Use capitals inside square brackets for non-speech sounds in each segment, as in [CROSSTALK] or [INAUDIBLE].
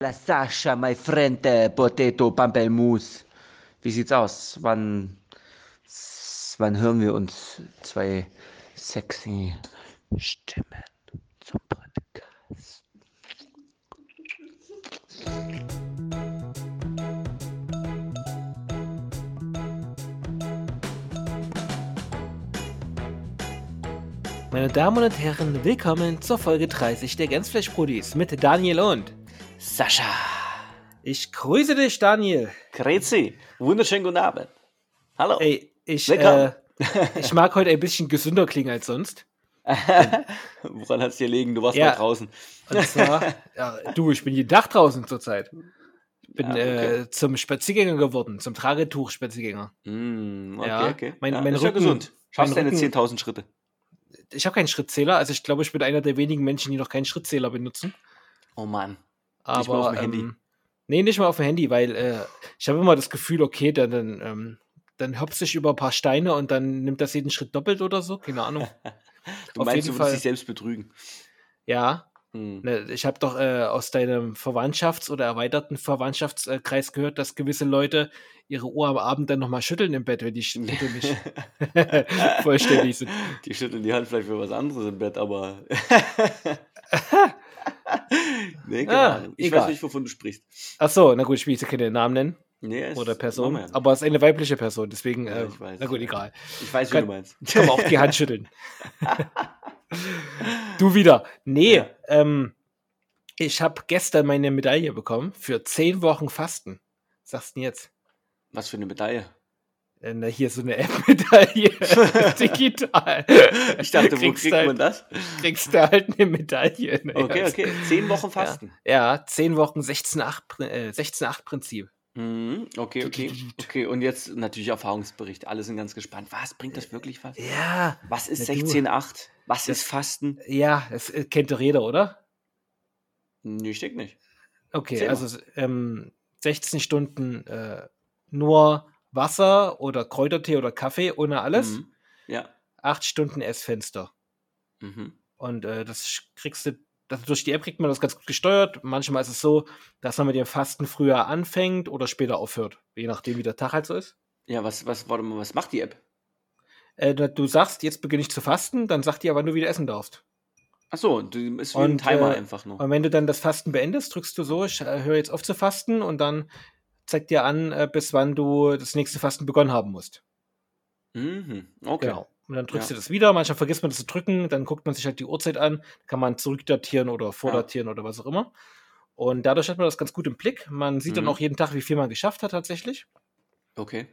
La Sasha, my friend, Potato Pampelmus. Wie sieht's aus? Wann, wann hören wir uns zwei sexy Stimmen zum Podcast? Meine Damen und Herren, willkommen zur Folge 30 der Gänzfleischbrudis mit Daniel und Sascha. ich grüße dich, Daniel. Grüezi. Wunderschönen guten Abend. Hallo. Ey, ich, äh, ich mag heute ein bisschen gesünder klingen als sonst. [LAUGHS] Woran hat's dir liegen? Du warst Ja. mal draußen. Und zwar, [LAUGHS] ja, du, ich bin jeden Tag draußen zurzeit. Ich bin Ja, okay. äh, zum Spaziergänger geworden, zum Tragetuch-Spaziergänger. Mm, okay, Ja, okay. mein- ja, mein ist ja Rücken- gesund. Schaffst deine Rücken- 10.000 Schritte. Ich habe keinen Schrittzähler, also ich glaube, ich bin einer der wenigen Menschen, die noch keinen Schrittzähler benutzen. Oh Mann. Aber, Nicht mal auf dem Handy? Ähm, nee, nicht mal auf dem Handy, weil äh, ich habe immer das Gefühl, okay, dann, dann, ähm, dann hopst ich über ein paar Steine und dann nimmt das jeden Schritt doppelt oder so. Keine Ahnung. [LAUGHS] Du Auf meinst, du Fall. dich selbst betrügen. Ja, Hm. ne, ich habe doch äh, aus deinem Verwandtschafts- oder erweiterten Verwandtschaftskreis gehört, dass gewisse Leute ihre Uhr am Abend dann nochmal schütteln im Bett, wenn die [LAUGHS] nicht [LAUGHS] vollständig sind. Die schütteln die Hand vielleicht für was anderes im Bett, aber. Nee, keine Ah, Ahnung. Ich egal. weiß nicht, wovon du sprichst. Ach so, na gut, ich will jetzt keine Namen nennen Nee, oder Person, ja aber es ist eine weibliche Person, deswegen, Ja, äh, na gut, egal. Ich weiß, wie Kann- du meinst. [LAUGHS] Kann man auch die Hand schütteln. [LAUGHS] du wieder. Nee, Ja. ähm, ich habe gestern meine Medaille bekommen für zehn Wochen Fasten. Was sagst du denn jetzt? Was für eine Medaille. Äh, na, hier so eine App-Medaille. [LAUGHS] [LAUGHS] Digital. Ich dachte, wo kriegt halt, man das? Kriegst du halt eine Medaille. Naja, Okay, okay. Zehn Wochen Fasten. Ja, zehn Wochen 16-8 äh, 16-8-Prinzip. Mhm, Okay, okay. Okay, und jetzt natürlich Erfahrungsbericht. Alle sind ganz gespannt. Was bringt das wirklich was? Ja, Was ist Na du. 16,8? Was Das- ist Fasten? ja, das äh, kennt doch jeder, oder? Nee, ich denke nicht. Okay, mal. also ähm, 16 Stunden äh, nur Wasser oder Kräutertee oder Kaffee ohne alles. Mhm. Ja. Acht Stunden Essfenster. Mhm. Und äh, das kriegst du, das, durch die App kriegt man das ganz gut gesteuert. Manchmal ist es so, dass man mit dem Fasten früher anfängt oder später aufhört. Je nachdem, wie der Tag halt so ist. Ja, was, was, warte mal, was macht die App? Äh, du sagst, jetzt beginne ich zu fasten, dann sagt die, wann du wieder essen darfst. Achso, du ist wie ein Und, Timer äh, einfach nur. Und wenn du dann das Fasten beendest, drückst du so, ich äh, höre jetzt auf zu fasten und dann zeigt dir an, äh, bis wann du das nächste Fasten begonnen haben musst. Mhm. Okay. Genau. Und dann drückst Ja. du das wieder. Manchmal vergisst man das zu drücken. Dann guckt man sich halt die Uhrzeit an. Kann man zurückdatieren oder vordatieren oder was auch immer. Und dadurch hat man das ganz gut im Blick. Man sieht dann Mhm. auch jeden Tag, wie viel man geschafft hat tatsächlich. Okay.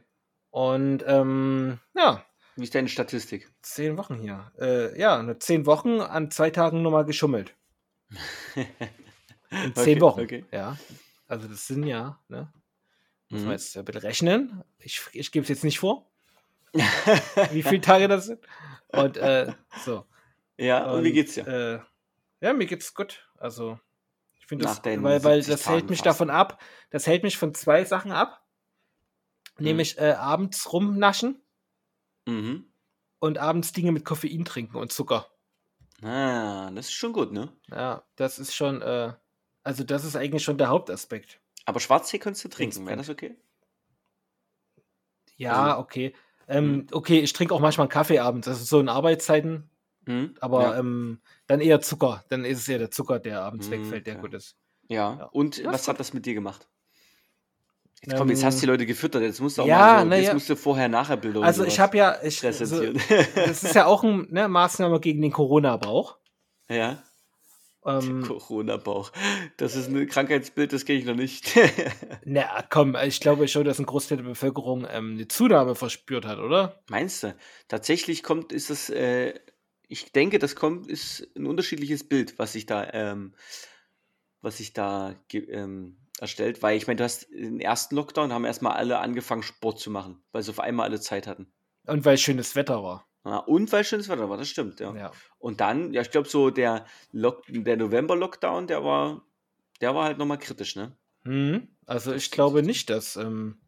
Und ähm, ja, Wie ist deine Statistik? zehn Wochen hier. Äh, ja, nur zehn Wochen an zwei Tagen nochmal geschummelt. [LAUGHS] In zehn Okay, Wochen. okay. Ja. Also das sind ja, ne? Muss Mhm. man jetzt ein bisschen rechnen. Ich, ich gebe es jetzt nicht vor, [LAUGHS] wie viele Tage das sind. Und äh, so. ja, und, wie geht's dir? Äh, ja, mir geht's gut. Also, ich finde das, weil, weil 70 das hält Tagen mich Fasten. davon ab, das hält mich von zwei Sachen ab. Mhm. Nämlich äh, abends rumnaschen Mhm. und abends Dinge mit Koffein trinken und Zucker. Ah, das ist schon gut, ne? Ja, das ist schon, äh, also das ist eigentlich schon der Hauptaspekt. Aber Schwarztee kannst du trinken, wäre das okay? Ja, Also- okay. Ähm, okay, ich trinke auch manchmal einen Kaffee abends, das ist so in Arbeitszeiten, Mhm. aber ja. ähm, dann eher Zucker. Dann ist es ja der Zucker, der abends Mm, wegfällt, der okay. gut ist. ja. ja. Und Ja, was hat das mit dir gemacht? Jetzt komm, jetzt hast du die Leute gefüttert, jetzt musst du auch Ja, mal so, na jetzt ja. musst du vorher-nachher-Bilder Also ich habe ja, ich, also, das ist ja auch eine ne, Maßnahme gegen den Corona-Bauch. [LAUGHS] ja, Ähm, Corona-Bauch. Das ist ein Krankheitsbild, das kenne ich noch nicht. [LAUGHS] na komm, ich glaube schon, dass ein Großteil der Bevölkerung ähm, eine Zunahme verspürt hat, oder? Meinst du? Tatsächlich kommt, ist das, äh, ich denke, das kommt, ist ein unterschiedliches Bild, was sich da, ähm, was sich da ähm, erstellt, weil ich meine, du hast den ersten Lockdown, haben erstmal alle angefangen, Sport zu machen, weil sie auf einmal alle Zeit hatten. Und weil schönes Wetter war. Ja, und weil schönes Wetter war, das stimmt, ja. Ja. Und dann, ja, ich glaube, so der, Lock der November-Lockdown, der war, der war halt nochmal kritisch, ne? Mhm. Also ich glaube nicht, dass ähm,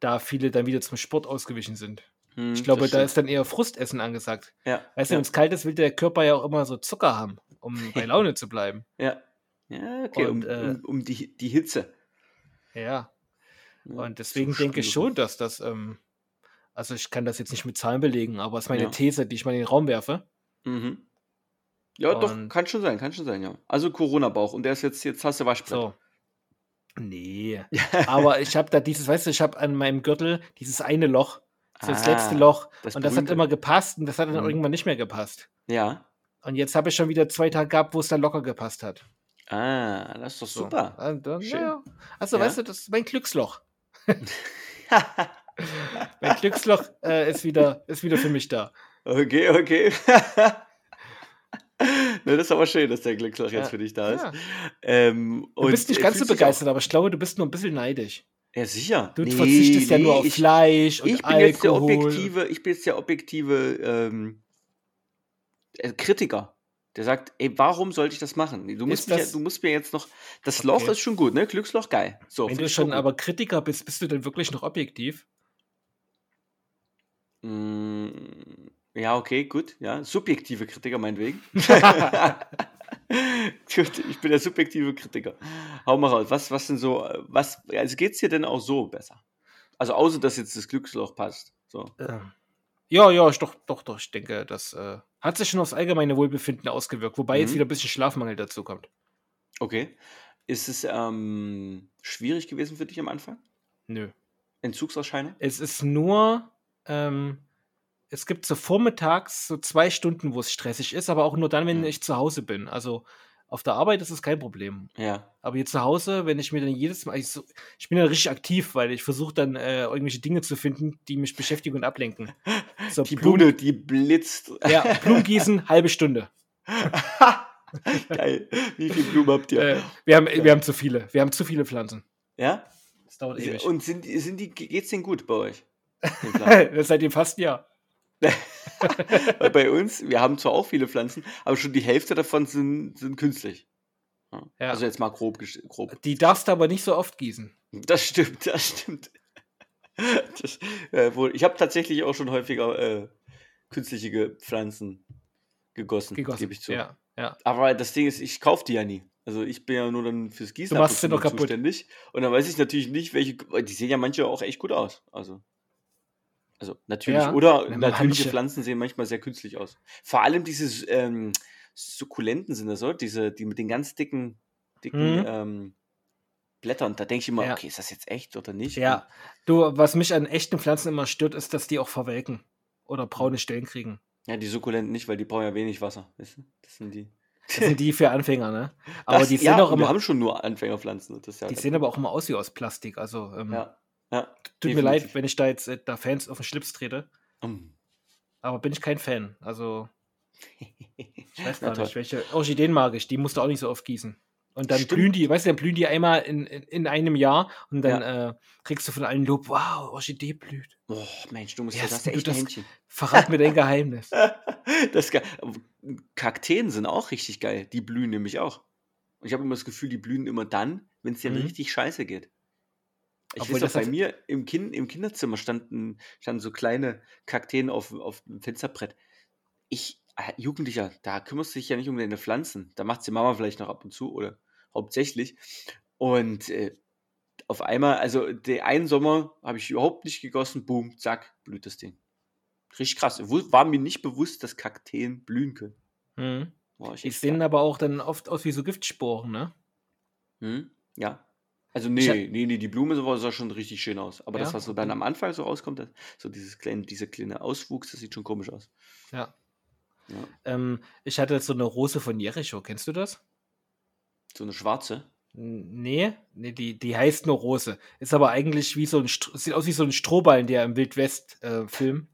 da viele dann wieder zum Sport ausgewichen sind. Hm, Ich glaube, das da ist dann eher Frustessen angesagt. Ja, Weißt du, ja, wenn es kalt ist, will der Körper ja auch immer so Zucker haben, um [LAUGHS] bei Laune zu bleiben. ja, Ja, okay, Und, um, äh, um, um die, die Hitze. Ja. Und deswegen denke ich schon, dass das, ähm, also ich kann das jetzt nicht mit Zahlen belegen, aber es ist meine Ja. These, die ich mal in den Raum werfe. Mhm. Ja, doch, Und- kann schon sein, kann schon sein, ja. Also Corona-Bauch und der ist jetzt, jetzt hast du Waschbrett. So. Nee. [LAUGHS] Aber ich habe da dieses, weißt du, ich habe an meinem Gürtel dieses eine Loch, das Ah, letzte Loch. das und das hat berühmte. immer gepasst und das hat dann Mhm. irgendwann nicht mehr gepasst. Ja. Und jetzt habe ich schon wieder zwei Tage gehabt, wo es dann locker gepasst hat. Ah, das ist doch So. super. Dann, Schön. naja. Also, Ja. weißt du, das ist mein Glücksloch. [LAUGHS] [LAUGHS] [LAUGHS] Mein Glücksloch äh, ist, wieder, ist wieder für mich da. okay, okay. [LAUGHS] ne, das ist aber schön, dass der Glücksloch jetzt Ja. für dich da ist. Ja. Ähm, Du bist nicht äh, ganz so begeistert, aber ich glaube, du bist nur ein bisschen neidisch. Ja, sicher. Du Nee, verzichtest ja nur nee, auf ich, Fleisch und ich bin jetzt der Alkohol. objektive, ich bin jetzt der objektive ähm, äh, Kritiker. Der sagt, ey, warum sollte ich das machen? Du musst, mich, ja- das- du musst mir jetzt noch. Das Loch Okay. ist schon gut, ne? Glücksloch geil. So, Wenn du schon gut. aber Kritiker bist, bist du denn wirklich noch objektiv? Mm, Ja, okay, gut. Ja, subjektive Kritiker meinetwegen. [LAUGHS] [LAUGHS] gut, ich bin der subjektive Kritiker. Hau mal raus. Was, was denn so, was, also geht's dir denn auch so besser? Also außer, dass jetzt das Glücksloch passt. So. Ähm, Ja, ja, ich doch, doch, doch. Ich denke, das äh, hat sich schon aufs allgemeine Wohlbefinden ausgewirkt, wobei jetzt Mhm. wieder ein bisschen Schlafmangel dazu kommt. Okay. Ist es ähm, schwierig gewesen für dich am Anfang? Nö. Entzugserscheinung? Es ist nur, ähm, es gibt so vormittags so zwei Stunden, wo es stressig ist, aber auch nur dann, wenn Mhm. ich zu Hause bin. Also auf der Arbeit ist es kein Problem. Ja. Aber hier zu Hause, wenn ich mir dann jedes Mal, ich, so, ich bin dann richtig aktiv, weil ich versuche dann äh, irgendwelche Dinge zu finden, die mich beschäftigen und ablenken. [LAUGHS] So, Die Bude, die blitzt. Ja, Blumengießen, [LAUGHS] halbe Stunde. [LAUGHS] Geil. Wie viele Blumen habt ihr? Äh, wir, haben, wir haben zu viele. Wir haben zu viele Pflanzen. ja? Das dauert ewig. Und sind, sind die, geht's denen gut bei euch? Den Pflanzen? [LAUGHS] das seit dem fast ein Jahr. Weil [LAUGHS] bei uns, wir haben zwar auch viele Pflanzen, aber schon die Hälfte davon sind, sind künstlich. Ja. Ja. Also jetzt mal grob. grob. Die darfst du aber nicht so oft gießen. Das stimmt, [LAUGHS] das stimmt. Das, äh, wohl, ich habe tatsächlich auch schon häufiger äh, künstliche Pflanzen gegossen, Gegossen. gebe ich zu. Ja, ja. Aber das Ding ist, ich kaufe die ja nie. Also ich bin ja nur dann fürs Gießen Du machst sie noch kaputt. zuständig. Und dann weiß ich natürlich nicht, welche. Die sehen ja manche auch echt gut aus. Also. Also natürlich. Ja, Oder na, natürliche manche. Pflanzen sehen manchmal sehr künstlich aus. Vor allem diese ähm, Sukkulenten sind das so, diese, die mit den ganz dicken, dicken Mhm. ähm, Blättern. Da denke ich immer, Ja. okay, ist das jetzt echt oder nicht? Ja. Du, was mich an echten Pflanzen immer stört, ist, dass die auch verwelken. Oder braune Stellen kriegen. Ja, die Sukkulenten nicht, weil die brauchen ja wenig Wasser. Das sind die. Das sind die für Anfänger, ne? [LAUGHS] Aber das, die sehen ja, auch und wir immer, haben schon nur Anfängerpflanzen. Ja die sehen aber auch immer aus wie aus Plastik. Also ähm, Ja. Ja. tut mir definitiv. leid, wenn ich da jetzt äh, da Fans auf den Schlips trete. Mm. Aber bin ich kein Fan. Also, [LAUGHS] ich weiß gar nicht, welche Orchideen mag ich. Die musst du auch nicht so oft gießen. Und dann Stimmt. blühen die, weißt du, dann blühen die einmal in, in, in einem Jahr und dann äh, kriegst du von allen Lob, wow, Orchidee blüht. Oh, Mensch, du musst Ja, ja, das du echt das- Händchen. Verrat mir dein [LAUGHS] Geheimnis. Das ist. Kakteen sind auch richtig geil. Die blühen nämlich auch. Und ich habe immer das Gefühl, die blühen immer dann, wenn es denen Mhm. richtig scheiße geht. Ich Obwohl weiß das bei mir im, kind, im Kinderzimmer standen, standen so kleine Kakteen auf, auf dem Fensterbrett. Ich, äh, Jugendlicher, da kümmerst du dich ja nicht um deine Pflanzen. Da macht die Mama vielleicht noch ab und zu oder hauptsächlich. Und äh, auf einmal, also den einen Sommer habe ich überhaupt nicht gegossen, boom, zack, blüht das Ding. Richtig krass. War mir nicht bewusst, dass Kakteen blühen können. Mhm. War ich echt sehen aber auch dann oft aus wie so Giftsporen, ne? Hm? Ja. Also nee, hab- nee, nee, die Blume so- sah schon richtig schön aus. Aber das, Ja? was so dann am Anfang so rauskommt, das, so dieses kleine, dieser kleine Auswuchs, das sieht schon komisch aus. Ja. Ja. Ähm, ich hatte so eine Rose von Jericho, kennst du das? So eine schwarze. Nee, nee die, die heißt nur Rose. Ist aber eigentlich wie so ein, sieht aus wie so ein Strohballen, der im Wildwest-Film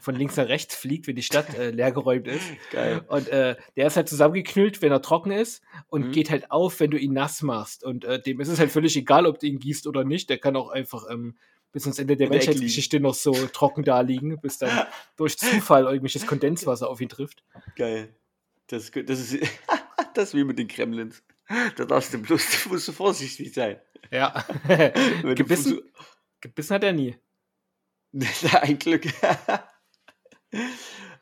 von links nach rechts fliegt, wenn die Stadt äh, leergeräumt ist. Geil. Und äh, der ist halt zusammengeknüllt, wenn er trocken ist und Mhm. geht halt auf, wenn du ihn nass machst. Und äh, dem ist es halt völlig egal, ob du ihn gießt oder nicht. Der kann auch einfach ähm, bis ans Ende der Menschheitsgeschichte noch so trocken da liegen, bis dann durch Zufall irgendwelches Kondenswasser auf ihn trifft. Geil. Das, das ist [LAUGHS] das ist wie mit den Kremlins. Da darfst du bloß musst du vorsichtig sein. Ja. [LAUGHS] Gebissen, gebissen hat er nie. [LAUGHS] Ein Glück.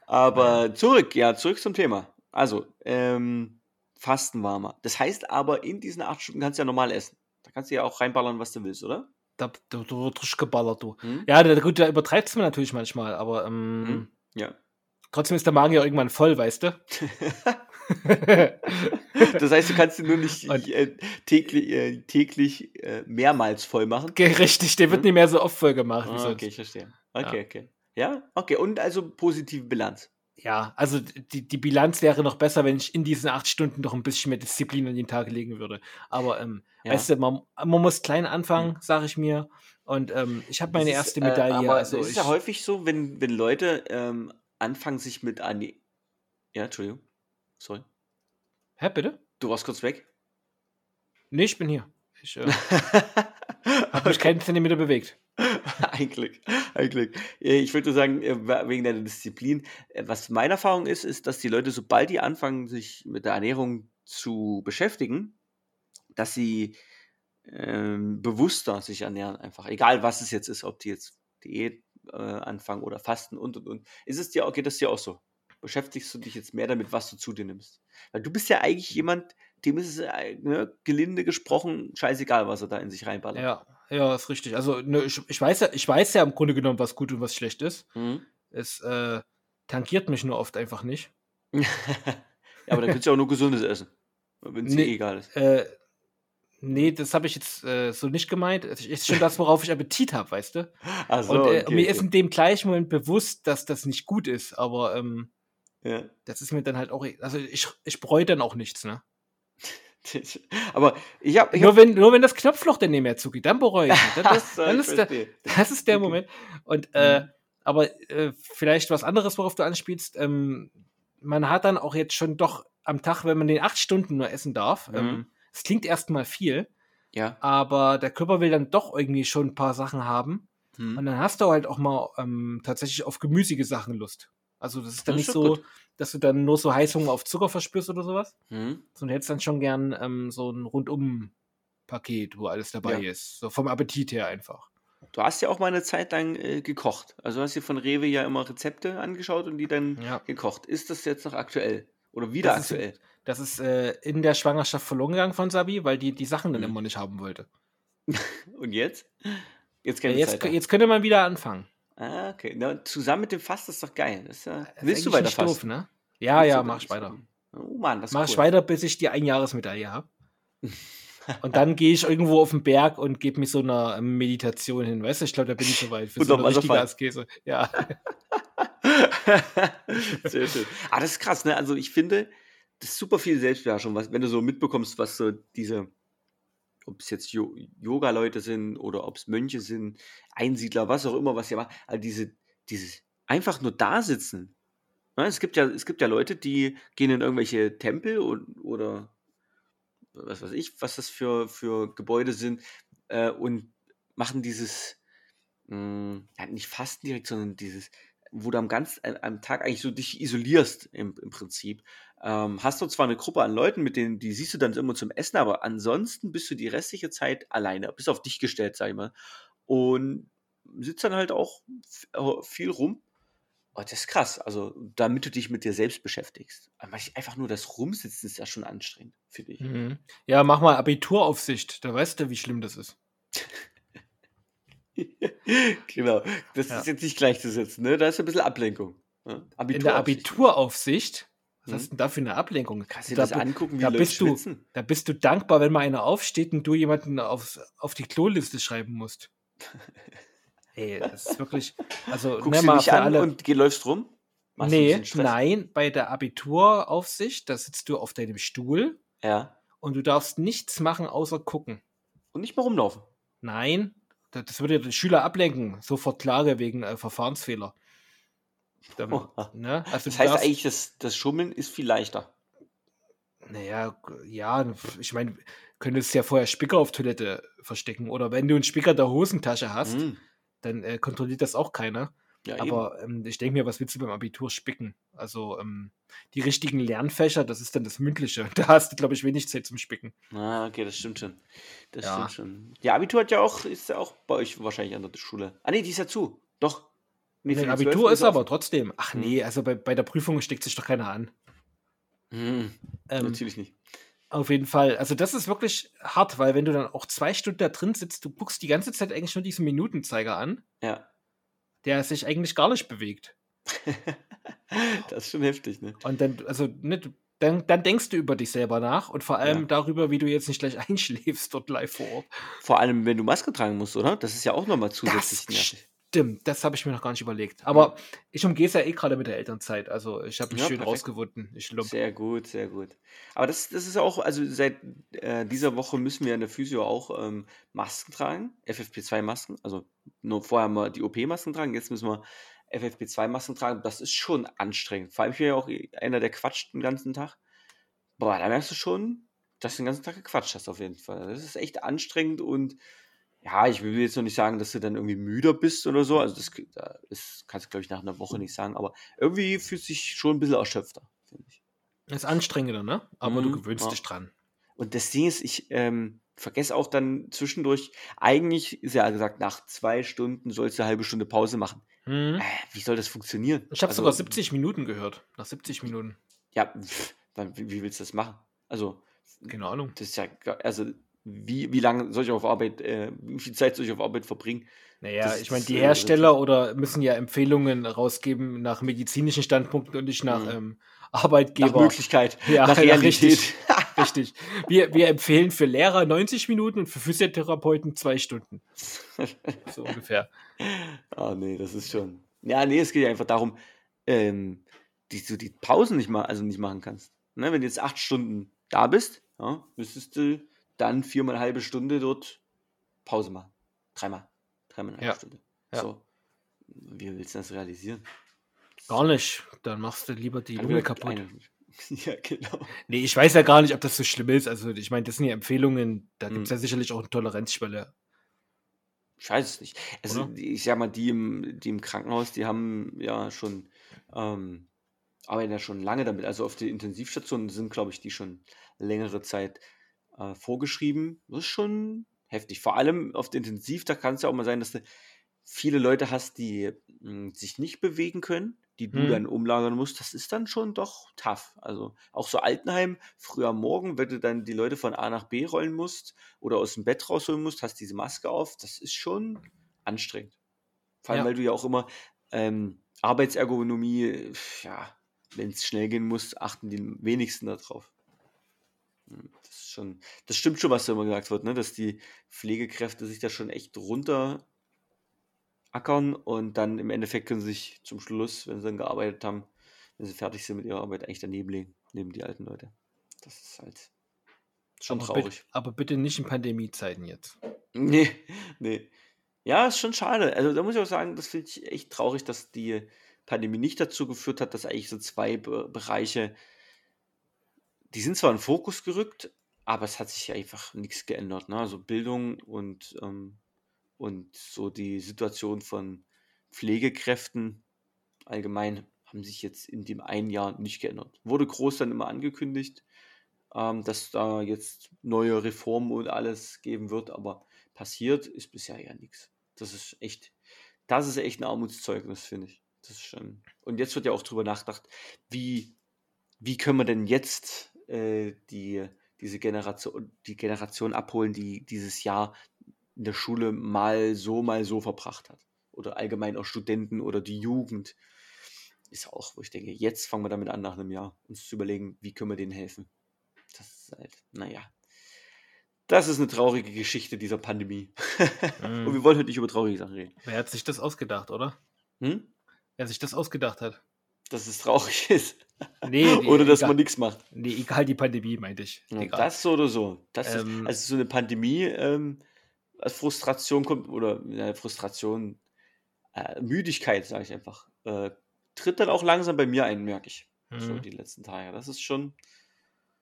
Aber zurück, ja, zurück zum Thema. Also, ähm, Fasten warmer. Das heißt aber, in diesen acht Stunden kannst du ja normal essen. Da kannst du ja auch reinballern, was du willst, oder? Da, da, da wird richtig geballert, du. Hm? Ja, da, gut, da übertreibt es man natürlich manchmal, aber ähm, Hm? Ja. trotzdem ist der Magen ja irgendwann voll, weißt du? [LAUGHS] [LAUGHS] Das heißt, du kannst ihn nur nicht äh, täglich, äh, täglich äh, mehrmals voll machen. Richtig, der wird Hm? nicht mehr so oft voll gemacht Ah, okay, ich verstehe. Okay, okay. Ja, okay. Und also positive Bilanz. Ja, also die, die Bilanz wäre noch besser, wenn ich in diesen acht Stunden noch ein bisschen mehr Disziplin an den Tag legen würde. Aber ähm, Ja. weißt du, man, man muss klein anfangen, sage ich mir. Und ähm, ich habe meine erste Medaille. Äh, aber also es ist ja häufig so, wenn, wenn Leute ähm, anfangen, sich mit an Ja, Entschuldigung. Sorry. Hä, bitte? Du warst kurz weg. Nee, ich bin hier. Ich äh, [LAUGHS] habe mich keinen Zentimeter bewegt. ein Glück, ein Glück. Äh, Ich würde sagen, äh, wegen deiner Disziplin. äh, Was meine Erfahrung ist, ist, dass die Leute, sobald die anfangen, sich mit der Ernährung zu beschäftigen, dass sie ähm, bewusster sich ernähren, einfach. Egal, was es jetzt ist, ob die jetzt Diät äh, anfangen oder Fasten und und und. Ist es dir, okay, das dir auch so? Beschäftigst du dich jetzt mehr damit, was du zu dir nimmst? Weil du bist ja eigentlich jemand, dem ist es, äh, ne, gelinde gesprochen, scheißegal, was er da in sich reinballert. Ja, ja, ist richtig. Also ne, ich, ich, weiß ja, ich weiß ja im Grunde genommen, was gut und was schlecht ist. Mhm. Es äh, tangiert mich nur oft einfach nicht. [LAUGHS] ja, aber dann könntest du auch nur gesundes essen. Wenn es Nee. dir egal ist. Äh, nee, das habe ich jetzt äh, so nicht gemeint. Es ist schon das, worauf ich Appetit habe, weißt du? Ach so, und äh, okay, mir okay. ist in dem gleichen Moment bewusst, dass das nicht gut ist, aber ähm, Ja. das ist mir dann halt auch, e- also ich, ich bereue dann auch nichts, ne? [LAUGHS] Aber ich habe. Ich Nur hab, wenn, nur wenn das Knopfloch dann nicht mehr zugeht, dann bereue ich. Dann, [LAUGHS] das, so, ich ist der, das ist der Okay. [LAUGHS] Moment. Und äh, Mhm. aber äh, vielleicht was anderes, worauf du anspielst, ähm, man hat dann auch jetzt schon doch am Tag, wenn man den acht Stunden nur essen darf, Mhm. ähm, es klingt erstmal viel, Ja. aber der Körper will dann doch irgendwie schon ein paar Sachen haben. Und Hm. dann hast du halt auch mal ähm, tatsächlich auf gemüsige Sachen Lust. Also das ist dann Das ist nicht so, gut. Dass du dann nur so Heißhunger auf Zucker verspürst oder sowas, Hm. sondern du hättest dann schon gern ähm, so ein Rundum-Paket, wo alles dabei Ja. ist. So vom Appetit her einfach. Du hast ja auch mal eine Zeit lang äh, gekocht. Also hast dir von Rewe ja immer Rezepte angeschaut und die dann Ja. gekocht. Ist das jetzt noch aktuell? Oder wieder Das ist- aktuell? Das ist äh, in der Schwangerschaft verloren gegangen von Sabi, weil die die Sachen dann Mhm. immer nicht haben wollte. [LAUGHS] Und jetzt? Jetzt Ja, jetzt, Zeit. jetzt könnte man wieder anfangen. Ah, okay. Na, zusammen mit dem Fast ist doch geil. Das ist ja, Ist willst du weiter doof, fasten? ne? Ja, Willst ja, mach ich weiter. Oh Mann, das ist Mach cool. ich weiter, bis ich die Einjahresmedaille habe. [LAUGHS] Und dann gehe ich irgendwo auf den Berg und gebe mich so einer ähm, Meditation hin. Weißt du, ich glaube, da bin ich soweit. Für so Unterm eine richtige. Askese. Ja. [LAUGHS] Sehr schön. Ah, das ist krass, ne? Also ich finde, das ist super viel Selbstbeherrschung, was, wenn du so mitbekommst, was so diese, ob es jetzt Jo- Yoga-Leute sind oder ob es Mönche sind, Einsiedler, was auch immer, was sie machen, also diese, dieses einfach nur da sitzen. Ne? Es gibt ja, es gibt ja Leute, die gehen in irgendwelche Tempel und, oder was weiß ich, was das für, für Gebäude sind, äh, und machen dieses, mh, ja, nicht Fasten direkt, sondern dieses, wo du am ganz äh, am Tag eigentlich so dich isolierst im, im Prinzip. Ähm, hast du zwar eine Gruppe an Leuten, mit denen, die siehst du dann immer zum Essen, aber ansonsten bist du die restliche Zeit alleine, bist auf dich gestellt, sag ich mal. Und sitzt dann halt auch äh, viel rum. Oh, das ist krass. Also, damit du dich mit dir selbst beschäftigst. Aber einfach nur das Rumsitzen ist ja schon anstrengend für dich. Mhm. Ja, mach mal Abituraufsicht. Da weißt du, wie schlimm das ist. [LAUGHS] [LAUGHS] genau. Das Ja. ist jetzt nicht gleichzusetzen, ne? Da ist ein bisschen Ablenkung. Ne? In der Abituraufsicht. Was hast du denn da für eine Ablenkung? Kannst du dir Da das angucken, wie da bist du-? Da bist du dankbar, wenn mal einer aufsteht und du jemanden aufs, auf die Kloliste schreiben musst. [LAUGHS] Ey, das ist wirklich. Also, Guckst ne, du mal dich an alle. und geh, läufst rum? Machst nee, nein, bei der Abituraufsicht, da sitzt du auf deinem Stuhl Ja. und du darfst nichts machen, außer gucken. Und nicht mehr rumlaufen. Nein, das, würde ja den Schüler ablenken. Sofort Klage wegen äh, Verfahrensfehler. Damit, ne? Also Das heißt darfst- eigentlich, das, das Schummeln ist viel leichter. Naja, ja, ich meine, könntest ja vorher Spicker auf Toilette verstecken. Oder wenn du einen Spicker der Hosentasche hast, Hm. dann äh, kontrolliert das auch keiner. Ja. Aber ähm, ich denke mir, was willst du beim Abitur spicken? Also ähm, die richtigen Lernfächer, das ist dann das Mündliche. [LAUGHS] Da hast du, glaube ich, wenig Zeit zum Spicken. Ah, okay, das stimmt schon. Das Ja. stimmt schon. Ja, Abitur hat ja auch, ist ja auch bei euch wahrscheinlich an der Schule. Ah, nee, die ist ja zu. Doch. Nee, Nee, Abitur ist aber trotzdem. Ach Hm. nee, also bei, bei der Prüfung steckt sich doch keiner an. Hm, Ähm, natürlich nicht. auf jeden Fall. Also das ist wirklich hart, weil wenn du dann auch zwei Stunden da drin sitzt, du guckst die ganze Zeit eigentlich nur diesen Minutenzeiger an, Ja. Der sich eigentlich gar nicht bewegt. [LAUGHS] das ist schon heftig, ne? Und dann, also, ne, dann, dann denkst du über dich selber nach und vor allem Ja. darüber, wie du jetzt nicht gleich [LAUGHS] einschläfst dort live vor Ort. Vor allem, wenn du Maske tragen musst, oder? Das ist ja auch nochmal zusätzlich Das nervig. Stimmt, das habe ich mir noch gar nicht überlegt. Aber ich umgehe es ja eh gerade mit der Elternzeit. Also ich habe mich Ja, schön perfekt. rausgewunden. Ich lump. Sehr gut, sehr gut. Aber das, das ist auch, also seit äh, dieser Woche müssen wir in der Physio auch ähm, Masken tragen, FFP2-Masken. Also nur vorher mal die OP-Masken tragen, jetzt müssen wir FFP2-Masken tragen. Das ist schon anstrengend. Vor allem ich bin ja auch einer, der quatscht den ganzen Tag. Boah, da merkst du schon, dass du den ganzen Tag gequatscht hast, auf jeden Fall. Das ist echt anstrengend und ja, ich will jetzt noch nicht sagen, dass du dann irgendwie müder bist oder so. Also das, da ist, kannst du, glaube ich, nach einer Woche nicht sagen, aber irgendwie fühlt sich schon ein bisschen erschöpfter, finde ich. ist anstrengender, ne? Aber du Mhm, gewöhnst ja. dich dran. Und das Ding ist, ich ähm, vergesse auch dann zwischendurch, eigentlich ist ja gesagt, nach zwei Stunden sollst du eine halbe Stunde Pause machen. Mhm. Äh, wie soll das funktionieren? Ich habe Also, sogar 70 Minuten gehört. Nach 70 Minuten. Ja, pff, wann- wie, wie willst du das machen? Also, Keine Ahnung. das ist ja, also, wie, wie lange soll ich auf Arbeit, äh, wie viel Zeit soll ich auf Arbeit verbringen? Naja, Das ich meine, die äh, Hersteller oder müssen ja Empfehlungen rausgeben nach medizinischen Standpunkten und nicht nach Mhm. ähm, Nach Arbeitgeber. Möglichkeit, [LAUGHS] Ja, nach ja, Realität. richtig. [LAUGHS] Richtig. Wir, wir empfehlen für Lehrer 90 Minuten und für Physiotherapeuten zwei Stunden. [LAUGHS] So ungefähr. Ah, nee, das ist schon. Ja, nee, es geht ja einfach darum, ähm, dass du die Pausen nicht mal, also nicht machen kannst. Ne, wenn du jetzt acht Stunden da bist, ja, müsstest du dann viermal eine halbe Stunde dort Pause machen. Dreimal. Dreimal eine halbe Ja, Stunde. ja. So. Wie willst du das realisieren? Gar nicht. Dann machst du lieber die Lunge kaputt. eine- [LAUGHS] Ja, genau. Nee, ich weiß ja gar nicht, ob das so schlimm ist. Also, ich meine, das sind ja Empfehlungen. Da Mhm. gibt es ja sicherlich auch eine Toleranzschwelle. Ich weiß es nicht. Also, Oder? ich sag mal, die im, die im Krankenhaus, die haben ja schon, ähm, arbeiten ja schon lange damit. Also auf die Intensivstationen sind, glaube ich, die schon längere Zeit äh, vorgeschrieben. Das ist schon heftig. Vor allem auf der Intensiv, da kann es ja auch mal sein, dass du viele Leute hast, die mh, sich nicht bewegen können, die du Hm. dann umlagern musst. Das ist dann schon doch tough. Also auch so Altenheim, früh am Morgen, wenn du dann die Leute von A nach B rollen musst oder aus dem Bett rausholen musst, hast diese Maske auf. Das ist schon anstrengend. Vor allem, Ja. weil du ja auch immer ähm, Arbeitsergonomie, ja, wenn es schnell gehen muss, achten die wenigsten darauf. Hm, Das ist schon, das stimmt schon, was da immer gesagt wird, ne? dass die Pflegekräfte sich da schon echt runter ackern und dann im Endeffekt können sie sich zum Schluss, wenn sie dann gearbeitet haben, wenn sie fertig sind mit ihrer Arbeit, eigentlich daneben legen, neben die alten Leute. Das ist halt schon aber, bitte, traurig. aber bitte nicht in Pandemiezeiten jetzt. [LAUGHS] Nee, nee. Ja, ist schon schade. Also da muss ich auch sagen, das finde ich echt traurig, dass die Pandemie nicht dazu geführt hat, dass eigentlich so zwei Be Bereiche, die sind zwar in den Fokus gerückt, aber es hat sich einfach nichts geändert. Ne? Also Bildung und, ähm, und so die Situation von Pflegekräften allgemein haben sich jetzt in dem einen Jahr nicht geändert. Wurde groß dann immer angekündigt, ähm, dass da jetzt neue Reformen und alles geben wird, aber passiert ist bisher ja nichts. Das ist echt, das ist echt ein Armutszeugnis, finde ich. Schon. Und jetzt wird ja auch drüber nachgedacht, wie, wie können wir denn jetzt äh, die, diese Generation, die Generation abholen, die dieses Jahr in der Schule mal so, mal so verbracht hat. Oder allgemein auch Studenten oder die Jugend. Ist auch, wo ich denke, jetzt fangen wir damit an, nach einem Jahr uns zu überlegen, wie können wir denen helfen. Das ist halt, naja. Das ist eine traurige Geschichte dieser Pandemie. [LAUGHS] Und wir wollen heute nicht über traurige Sachen reden. Wer hat sich das ausgedacht, oder? Hm? Wer sich das ausgedacht hat. Dass es traurig [LAUGHS] ist. Nee, die, oder dass egal, man nichts macht. nee, egal die Pandemie, meinte ich. Ja, das so oder so. Das Ähm, ist, also so eine Pandemie, ähm, als Frustration kommt, oder ja, Frustration, äh, Müdigkeit, sage ich einfach, äh, tritt dann auch langsam bei mir ein, merke ich. So Mhm. die letzten Tage. Das ist schon.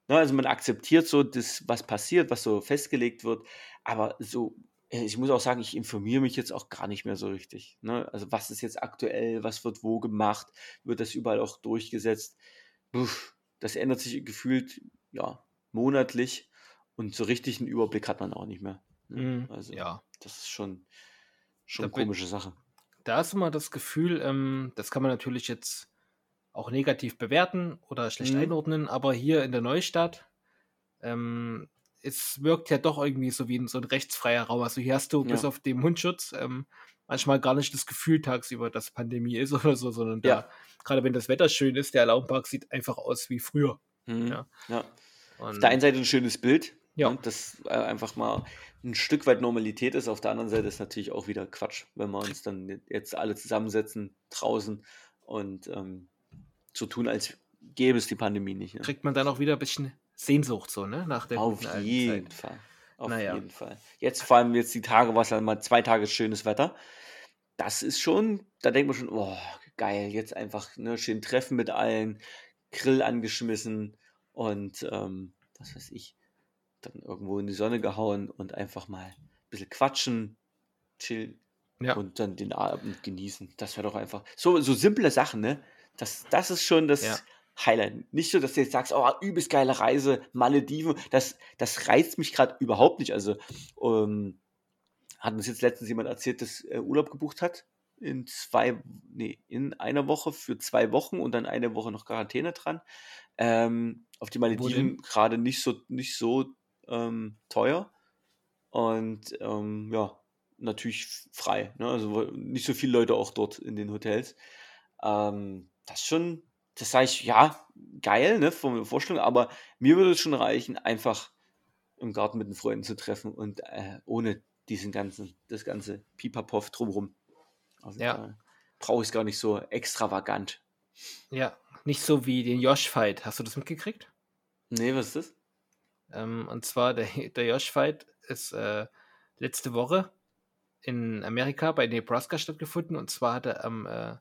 Ne, also man akzeptiert so das, was passiert, was so festgelegt wird, aber so, ich muss auch sagen, ich informiere mich jetzt auch gar nicht mehr so richtig. Ne? Also was ist jetzt aktuell, was wird wo gemacht, wird das überall auch durchgesetzt? Puh, das ändert sich gefühlt, ja, monatlich und so richtig einen Überblick hat man auch nicht mehr. Ne? Mhm. Also Ja. das ist schon, schon Da eine komische Sache. Da ist immer das Gefühl, ähm, das kann man natürlich jetzt auch negativ bewerten oder schlecht Mhm. einordnen, aber hier in der Neustadt, ähm, es wirkt ja doch irgendwie so wie ein, so ein rechtsfreier Raum. Also hier hast du bis Ja. auf den Mundschutz ähm, manchmal gar nicht das Gefühl tagsüber, dass Pandemie ist [LAUGHS] oder so, sondern da, Ja. gerade wenn das Wetter schön ist, der Alarmpark sieht einfach aus wie früher. Mhm. Ja. Ja. Auf der einen Seite ein schönes Bild, Ja. ne, das äh, einfach mal ein Stück weit Normalität ist. Auf der anderen Seite ist natürlich auch wieder Quatsch, wenn wir uns dann jetzt alle zusammensetzen draußen und ähm, so tun, als gäbe es die Pandemie nicht. Ne? kriegt man dann auch wieder ein bisschen Sehnsucht so, ne? Nach der Auf jeden. Fall. Auf Naja. jeden Fall. Jetzt vor allem jetzt die Tage, was dann mal zwei Tage schönes Wetter. Das ist schon, da denkt man schon, oh, geil, jetzt einfach ne, schön treffen mit allen, Grill angeschmissen und ähm, was weiß ich, dann irgendwo in die Sonne gehauen und einfach mal ein bisschen quatschen, chill Ja. und dann den Abend genießen. Das wäre doch einfach so, so simple Sachen, ne? Das, das ist schon das Ja. Highlight. Nicht so, dass du jetzt sagst, oh, übelst geile Reise, Malediven. Das, das reizt mich gerade überhaupt nicht. Also, ähm, hat uns jetzt letztens jemand erzählt, dass er Urlaub gebucht hat in zwei, nee, in einer Woche für zwei Wochen und dann eine Woche noch Quarantäne dran. Ähm, auf die Malediven gerade nicht so, nicht so ähm, teuer. Und ähm, ja, natürlich frei. Ne? Also nicht so viele Leute auch dort in den Hotels. Ähm, das ist schon, das sage ich, ja, geil, ne, von der Vorstellung, aber mir würde es schon reichen, einfach im Garten mit den Freunden zu treffen und äh, ohne diesen ganzen, das ganze Pipapoff drumherum. Also Ja. brauche ich es gar nicht so extravagant. Ja, nicht so wie den Josh-Fight. Hast du das mitgekriegt? Nee, was ist das? Ähm, und zwar der, [LAUGHS] der Josh-Fight ist äh, letzte Woche in Amerika bei Nebraska stattgefunden. Und zwar hatte am äh,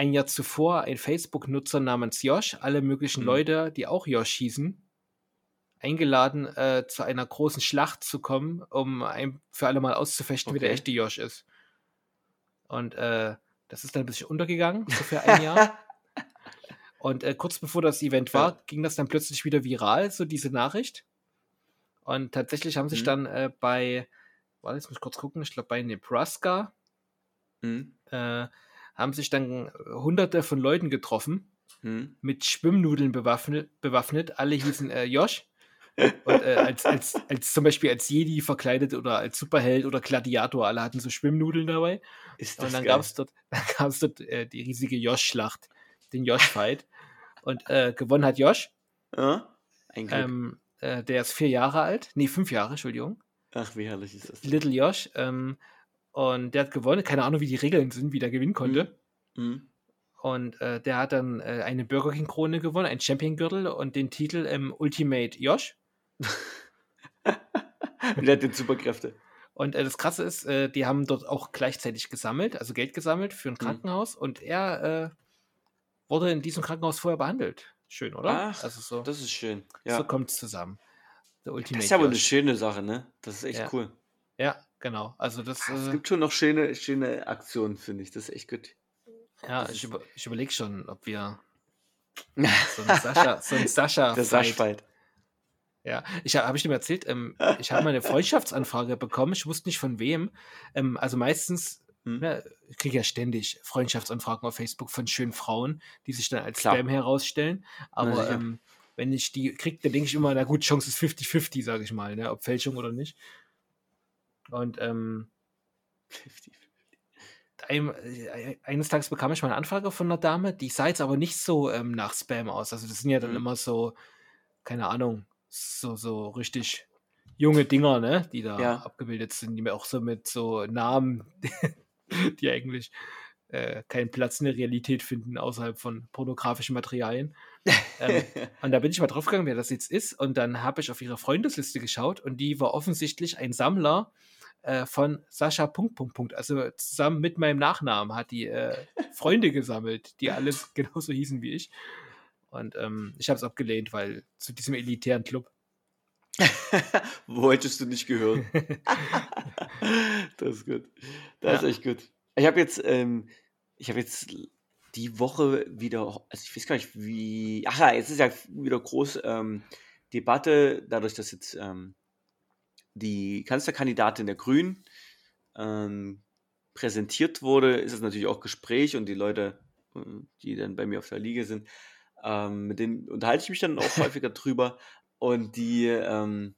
ein Jahr zuvor ein Facebook-Nutzer namens Josh alle möglichen Mhm. Leute, die auch Josh hießen, eingeladen, äh, zu einer großen Schlacht zu kommen, um ein für alle Mal auszufechten, wie der Okay. echte Josh ist. Und äh, das ist dann ein bisschen untergegangen, [LAUGHS] so für ein Jahr. Und äh, kurz bevor das Event war, Ja. ging das dann plötzlich wieder viral, so diese Nachricht. Und tatsächlich haben sich Mhm. dann äh, bei, warte, jetzt muss ich kurz gucken, ich glaube bei Nebraska, Hm, äh, haben sich dann äh, hunderte von Leuten getroffen, hm. mit Schwimmnudeln bewaffnet, bewaffnet. alle hießen äh, Josh. Und äh, als, als, als zum Beispiel als Jedi verkleidet oder als Superheld oder Gladiator, alle hatten so Schwimmnudeln dabei. Ist Und das dann geil. gab es dort, [LAUGHS] dann gab's dort äh, die riesige Josh-Schlacht, den Josh-Fight. Und äh, gewonnen hat Josh. Ja? Ein Glück. Ähm, äh, der ist vier Jahre alt. Nee, fünf Jahre, Entschuldigung. Ach, wie herrlich ist das? Little Josh. Ähm, und der hat gewonnen. Keine Ahnung, wie die Regeln sind, wie der gewinnen konnte. Hm. Und äh, der hat dann äh, eine Burger King-Krone gewonnen, einen Champion-Gürtel und den Titel ähm, Ultimate Josh. [LAUGHS] Und der hat den Superkräfte. Und äh, das Krasse ist, äh, die haben dort auch gleichzeitig gesammelt, also Geld gesammelt für ein Mhm. Krankenhaus. Und er äh, wurde in diesem Krankenhaus vorher behandelt. Schön, oder? Ach, also so, Das ist schön. Ja. so kommt es zusammen. Das ist aber eine Josh. schöne Sache, ne? Das ist echt Ja. cool. Ja, genau. Also das, Es äh, gibt schon noch schöne, schöne Aktionen, finde ich. Das ist echt gut. ja, das ich, über, ich überlege schon, ob wir [LAUGHS] so einen Sascha, so einen Sascha Der Saschfight. Ja, ich habe ich mal erzählt, ähm, ich habe mal eine [LAUGHS] Freundschaftsanfrage bekommen, ich wusste nicht von wem. Ähm, also meistens, Hm. ne, ich kriege ja ständig Freundschaftsanfragen auf Facebook von schönen Frauen, die sich dann als Klar. Spam herausstellen. Aber ähm, wenn ich die kriege, dann denke ich immer, na gut, Chance ist 50-50, sage ich mal, ne, ob Fälschung oder nicht. Und ähm, äh, eines Tages bekam ich mal eine Anfrage von einer Dame, die sah jetzt aber nicht so ähm, nach Spam aus. Also das sind ja dann Mhm. immer so, keine Ahnung, so, so richtig junge Dinger, ne, die da Ja. abgebildet sind, die mir auch so mit so Namen, [LAUGHS] die eigentlich äh, keinen Platz in der Realität finden, außerhalb von pornografischen Materialien. Ähm, [LAUGHS] und da bin ich mal draufgegangen, wer das jetzt ist. Und dann habe ich auf ihre Freundesliste geschaut und die war offensichtlich ein Sammler äh, von Sascha Punkt, Punkt, Punkt. Also zusammen mit meinem Nachnamen hat die äh, [LAUGHS] Freunde gesammelt, die alles [LAUGHS] genauso hießen wie ich. Und ähm, ich habe es abgelehnt, weil zu diesem elitären Club. [LAUGHS] Wolltest du nicht gehören. das ist gut. Das Ja. ist echt gut. Ich habe jetzt, ähm, ich habe jetzt die Woche wieder, also ich weiß gar nicht, wie. Ach ja, jetzt ist ja wieder groß ähm, Debatte, dadurch, dass jetzt ähm, die Kanzlerkandidatin der Grünen ähm, präsentiert wurde, ist es natürlich auch Gespräch und die Leute äh, die dann bei mir auf der Liege sind. Ähm, mit denen unterhalte ich mich dann auch [LAUGHS] häufiger drüber. Und die, ähm,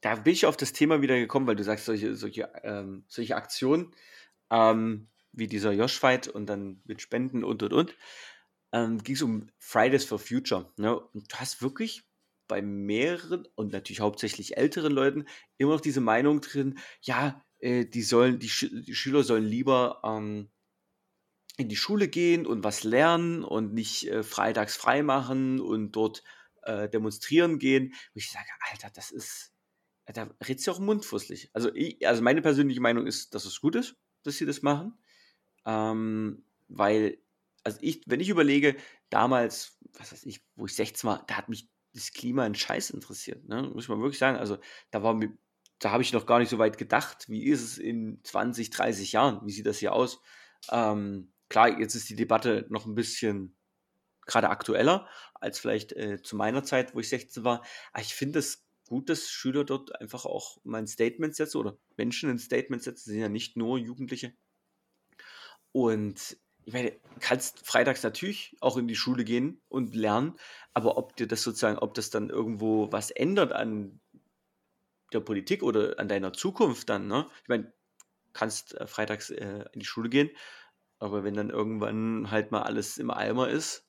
da bin ich auf das Thema wieder gekommen, weil du sagst, solche, solche, ähm, solche Aktionen, ähm, wie dieser Josh-Fight und dann mit Spenden und und und, ähm, ging es um Fridays for Future. Ne? Und du hast wirklich bei mehreren und natürlich hauptsächlich älteren Leuten immer noch diese Meinung drin, ja, äh, die sollen, die, Sch die, Schüler sollen lieber ähm, in die Schule gehen und was lernen und nicht äh, freitags frei machen und dort äh, demonstrieren gehen. Wo ich sage, Alter, das ist, da redst du auch mundfusselig. Also, ich, also meine persönliche Meinung ist, dass es gut ist, dass sie das machen. Ähm, weil, also ich, wenn ich überlege, damals, was weiß ich, wo ich 16 war, da hat mich das Klima ein Scheiß interessiert. Ne? Muss man wirklich sagen. Also da war mir, da habe ich noch gar nicht so weit gedacht, wie ist es in 20, 30 Jahren? Wie sieht das hier aus? Ähm, klar, jetzt ist die Debatte noch ein bisschen gerade aktueller als vielleicht äh, zu meiner Zeit, wo ich 16 war. Aber ich finde es gut, dass Schüler dort einfach auch mal ein Statement setzen oder Menschen ein Statement setzen, sind ja nicht nur Jugendliche. Und ich meine, du kannst freitags natürlich auch in die Schule gehen und lernen, aber ob dir das sozusagen, ob das dann irgendwo was ändert an der Politik oder an deiner Zukunft dann, ne? Ich meine, kannst äh, freitags äh, in die Schule gehen, aber wenn dann irgendwann halt mal alles im Eimer ist,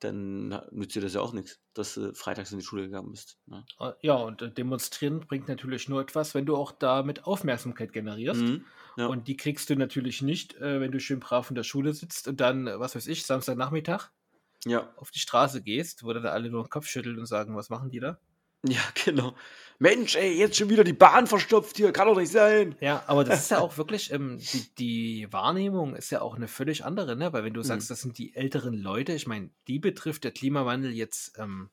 dann nützt dir das ja auch nichts, dass du freitags in die Schule gegangen bist. Ne? Äh, ja, und äh, demonstrieren bringt natürlich nur etwas, wenn du auch damit Aufmerksamkeit generierst. Mhm, ja. Und die kriegst du natürlich nicht, äh, wenn du schön brav in der Schule sitzt und dann, äh, was weiß ich, Samstagnachmittag ja. auf die Straße gehst, wo dann alle nur den Kopf schütteln und sagen, was machen die da? Ja, [LAUGHS] genau. Mensch, ey, jetzt schon wieder die Bahn verstopft hier, kann doch nicht sein. Ja, aber das [LAUGHS] ist ja auch wirklich, ähm, die, die, Wahrnehmung ist ja auch eine völlig andere, ne? Weil wenn du sagst, mhm. das sind die älteren Leute, ich meine, die betrifft der Klimawandel jetzt ähm,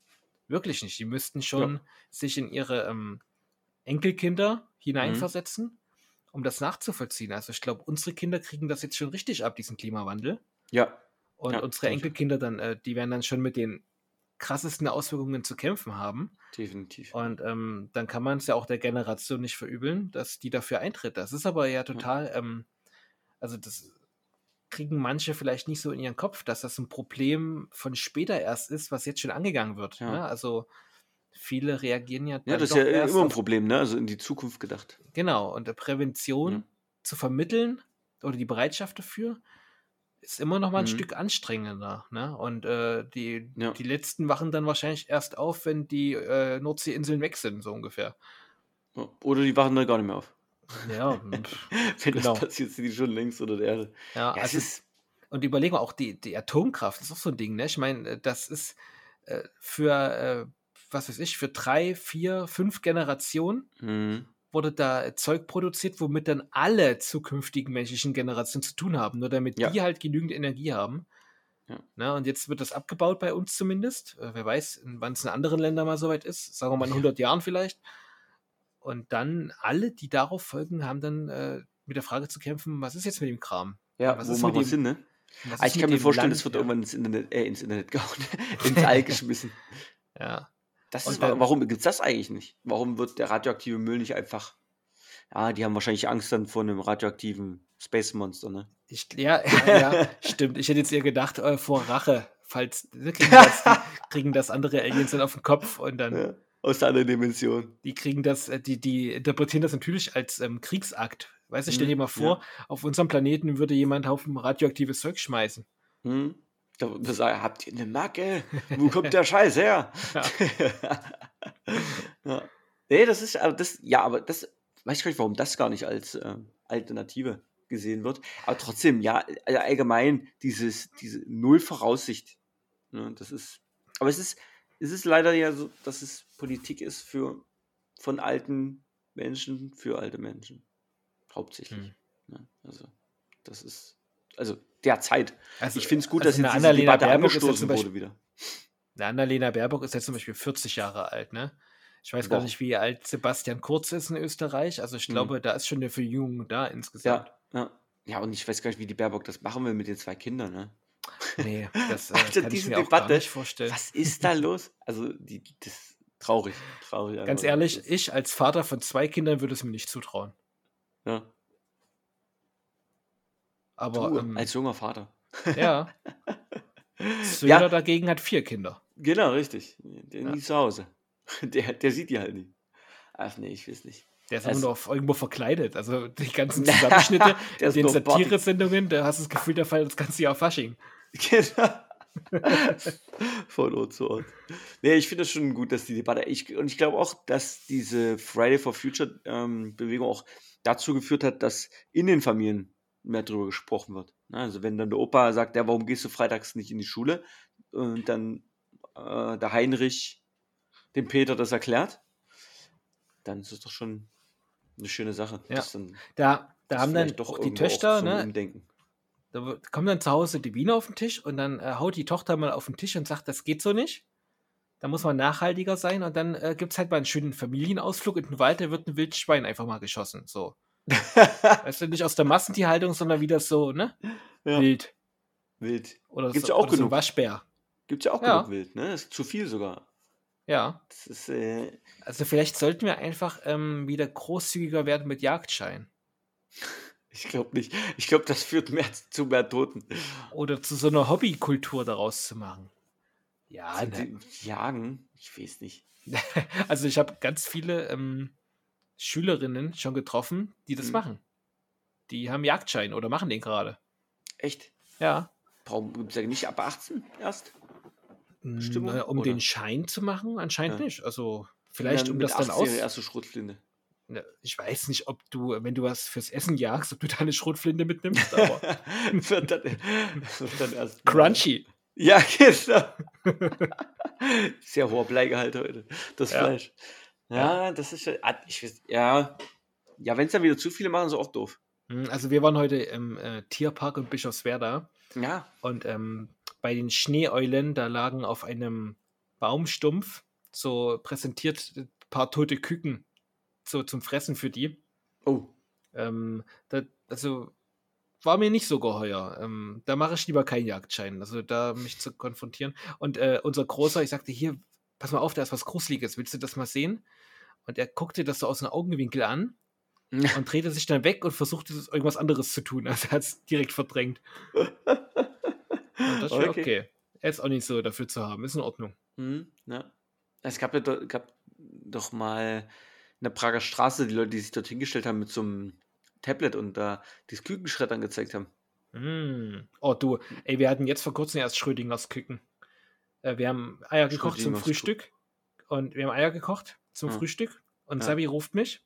wirklich nicht. Die müssten schon ja. sich in ihre ähm, Enkelkinder hineinversetzen, mhm. Um das nachzuvollziehen. Also ich glaube, unsere Kinder kriegen das jetzt schon richtig ab, diesen Klimawandel. Ja. Und ja, unsere Enkelkinder dann, äh, die werden dann schon mit den krassesten Auswirkungen zu kämpfen haben. Definitiv. Und ähm, dann kann man es ja auch der Generation nicht verübeln, dass die dafür eintritt. Das ist aber ja total, ja. Ähm, also das kriegen manche vielleicht nicht so in ihren Kopf, dass das ein Problem von später erst ist, was jetzt schon angegangen wird. Ja. Ne? Also viele reagieren ja. Ja, das ist ja immer ein Problem, ne? Also in die Zukunft gedacht. Genau, und der Prävention ja. zu vermitteln oder die Bereitschaft dafür, ist immer noch mal ein mhm. Stück anstrengender. Ne? Und äh, die, ja. die letzten wachen dann wahrscheinlich erst auf, wenn die äh, Nordseeinseln weg sind, so ungefähr. Oder die wachen dann gar nicht mehr auf. Ja, [LAUGHS] wenn genau. das passiert, sind die schon längst unter der Erde. Ja, ja also ist, und überlegen wir auch, die, die Atomkraft ist auch so ein Ding, ne? Ich meine, äh, das ist äh, für, äh, was weiß ich, für drei, vier, fünf Generationen mhm wurde da Zeug produziert, womit dann alle zukünftigen menschlichen Generationen zu tun haben, nur damit ja. die halt genügend Energie haben. Ja. Na, und jetzt wird das abgebaut bei uns zumindest. Äh, wer weiß, wann es in anderen Ländern mal soweit ist. Sagen wir mal in 100 Jahren vielleicht. Und dann alle, die darauf folgen, haben dann äh, mit der Frage zu kämpfen, was ist jetzt mit dem Kram? Ja, was wo macht das Sinn, ne? Ah, ich kann mir vorstellen, es wird ja. irgendwann ins Internet, äh, ins Internet gehauen, [LAUGHS] ins All geschmissen. Ja. Das ist, dann, warum gibt es das eigentlich nicht? Warum wird der radioaktive Müll nicht einfach. Ja, die haben wahrscheinlich Angst dann vor einem radioaktiven Space Monster, ne? Ich, ja, ja, ja stimmt. Ich hätte jetzt eher gedacht, äh, vor Rache, falls kriegen das, [LAUGHS] kriegen das andere Aliens dann auf den Kopf und dann. Ja, aus der anderen Dimension. Die kriegen das, äh, die, die interpretieren das natürlich als ähm, Kriegsakt. Weißt du, stell dir mhm, mal vor, auf unserem Planeten würde jemand Haufen radioaktives Zeug schmeißen. Hm. Da, da sag, habt ihr eine Macke? Wo kommt der Scheiß her? Ja. [LAUGHS] ja. Nee, das ist, aber das, ja, aber das, weiß ich gar nicht, warum das gar nicht als äh, Alternative gesehen wird. Aber trotzdem, ja, allgemein dieses, diese Null Voraussicht. Ne, das ist, aber es ist, es ist leider ja so, dass es Politik ist für, von alten Menschen für alte Menschen. Hauptsächlich. Hm. Ne, also, das ist, also derzeit. Also, ich finde es gut, also dass jetzt diese Debatte Baerbock angestoßen Beispiel, wurde wieder. Eine Annalena Baerbock ist jetzt zum Beispiel 40 Jahre alt, ne? Ich weiß Boah. gar nicht, wie alt Sebastian Kurz ist in Österreich. Also ich hm. glaube, hm. da ist schon eine Verjüngung da insgesamt. Ja, ja. ja, und ich weiß gar nicht, wie die Baerbock das machen will mit den zwei Kindern, ne? Nee, das [LAUGHS] äh, also kann ich mir Debatte, auch gar nicht vorstellen. Was ist da los? Also, die, das traurig, traurig. Ganz ehrlich, ich als Vater von zwei Kindern würde es mir nicht zutrauen. Ja. Aber du, ähm, als junger Vater. Ja. [LAUGHS] Söder ja. dagegen hat vier Kinder. Genau, richtig. Der ja. nie zu Hause. [LAUGHS] Der, der sieht die halt nie. Ach nee, ich weiß nicht. Der ist also, immer noch irgendwo verkleidet. Also die ganzen [LAUGHS] Zusammenschnitte in den Satire-Sendungen, da hast du das Gefühl, der fällt das ganze Jahr Fasching. Genau. Von Ort zu Ort. Nee, ich finde es schon gut, dass die Debatte. Ich, und ich glaube auch, dass diese Friday for Future ähm, Bewegung auch dazu geführt hat, dass in den Familien mehr darüber gesprochen wird. Ne, also wenn dann der Opa sagt, ja, warum gehst du freitags nicht in die Schule? Und dann äh, der Heinrich dem Peter das erklärt, dann ist es doch schon eine schöne Sache. Ja. da da haben dann doch die Töchter, ne? Umdenken. Da kommt dann zu Hause die Wiener auf den Tisch und dann äh, haut die Tochter mal auf den Tisch und sagt, das geht so nicht. Da muss man nachhaltiger sein und dann äh, gibt es halt mal einen schönen Familienausflug in den Wald, da wird ein Wildschwein einfach mal geschossen. So. [LAUGHS] weißt du, nicht aus der Massentierhaltung, sondern wieder so, ne? Ja. Wild. Wild. Oder Gibt's so, ja auch genug. So Waschbär. Gibt's ja auch ja. genug Wild, ne? Das ist zu viel sogar. Ja. Ist, äh... Also vielleicht sollten wir einfach ähm, wieder großzügiger werden mit Jagdschein. [LAUGHS] Ich glaube nicht. Ich glaube, das führt mehr zu mehr Toten. Oder zu so einer Hobbykultur daraus zu machen. Ja, ne? Jagen? Ich weiß nicht. [LAUGHS] also ich habe ganz viele ähm, Schülerinnen schon getroffen, die das mhm. machen. Die haben Jagdschein oder machen den gerade. Echt? Ja. Warum gibt es ja nicht ab 18 erst? Stimmung, um oder? den Schein zu machen, anscheinend ja. nicht. Also vielleicht um das dann aus. erste Schrotflinte. Ich weiß nicht, ob du, wenn du was fürs Essen jagst, ob du da eine Schrotflinte mitnimmst, aber. [LAUGHS] wird dann, wird dann erst Crunchy. Ja, [LAUGHS] genau. Sehr hoher Bleigehalt heute, das ja. Fleisch. Ja, das ist ja. Ah, ich ja. Ja, wenn es dann wieder zu viele machen, ist auch doof. Hm, also wir waren heute im äh, Tierpark in Bischofswerda. Ja. Und ähm, bei den Schneeeulen, da lagen auf einem Baumstumpf so präsentiert ein paar tote Küken so zum Fressen für die. Oh. Ähm, da, also war mir nicht so geheuer. Ähm, da mache ich lieber keinen Jagdschein, also da mich zu konfrontieren. Und äh, unser Großer, ich sagte, hier, pass mal auf, da ist was Gruseliges, willst du das mal sehen? Und er guckte das so aus dem Augenwinkel an [LAUGHS] und drehte sich dann weg und versuchte irgendwas anderes zu tun. [LAUGHS] Also er hat es direkt verdrängt. und das war okay. okay. Er ist auch nicht so dafür zu haben, ist in Ordnung. Mhm, ja. Es gab ja gab doch mal in der Prager Straße die Leute, die sich dort hingestellt haben mit so einem Tablet und da dieses Kükenschrett angezeigt haben. Mm. Oh du, ey, wir hatten jetzt vor kurzem erst Schrödingers Küken. Äh, wir haben Eier gekocht zum Frühstück. Und wir haben Eier gekocht zum ja. Frühstück. Und ja. Sabi ruft mich.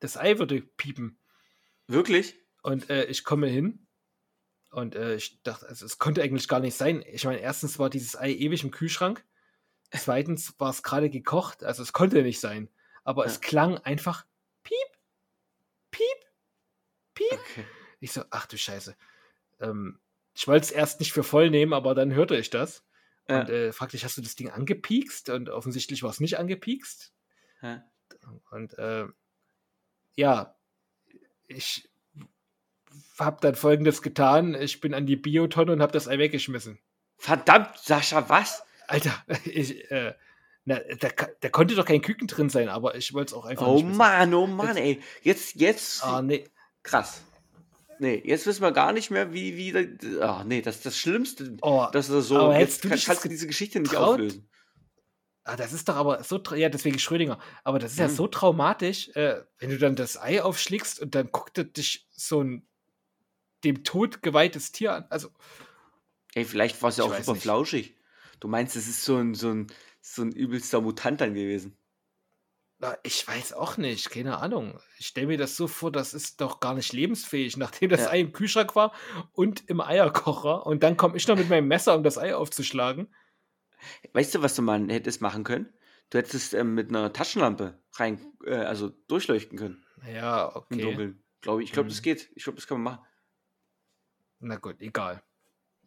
Das Ei würde piepen. Wirklich? Und äh, ich komme hin. Und äh, ich dachte, also, es konnte eigentlich gar nicht sein. Ich meine, erstens war dieses Ei ewig im Kühlschrank. Zweitens war es gerade gekocht. Also es konnte nicht sein aber ja. es klang einfach piep, piep, piep. Okay. Ich so, ach du Scheiße. Ähm, ich wollte es erst nicht für voll nehmen, aber dann hörte ich das. Ja. Und äh, fragte ich, hast du das Ding angepiekst? Und offensichtlich war es nicht angepiekst. Ja. Und äh, ja, ich habe dann folgendes getan. Ich bin an die Biotonne und habe das Ei weggeschmissen. Verdammt, Sascha, was? Alter, [LAUGHS] ich, äh, na, da, da, konnte doch kein Küken drin sein, aber ich wollte es auch einfach oh nicht. Mann, oh Mann, ey. Jetzt, jetzt. Ah, nee. Krass. Nee, jetzt wissen wir gar nicht mehr, wie, wie, ah, nee, das ist das Schlimmste. Oh, dass das so, aber jetzt kann, kannst du diese Geschichte nicht getraut? auflösen. Ah, das ist doch aber so, ja, deswegen Schrödinger. Aber das ist hm. ja so traumatisch, äh, wenn du dann das Ei aufschlägst und dann guckt dich so ein dem Tod geweihtes Tier an. Also. Ey, vielleicht war es ja auch super nicht. flauschig. Du meinst, es ist so ein, so ein, so ein übelster Mutant dann gewesen. Ich weiß auch nicht, keine Ahnung. Ich stelle mir das so vor, das ist doch gar nicht lebensfähig, [LAUGHS] nachdem das ja. Ei im Kühlschrank war und im Eierkocher. Und dann komme ich noch mit meinem Messer, um das Ei aufzuschlagen. Weißt du, was du mal hättest machen können? Du hättest ähm, mit einer Taschenlampe rein, äh, also durchleuchten können. Ja, okay. Im Dunkeln. Glaube ich. Ich glaube, mhm. das geht. Ich glaube, das kann man machen. Na gut, egal.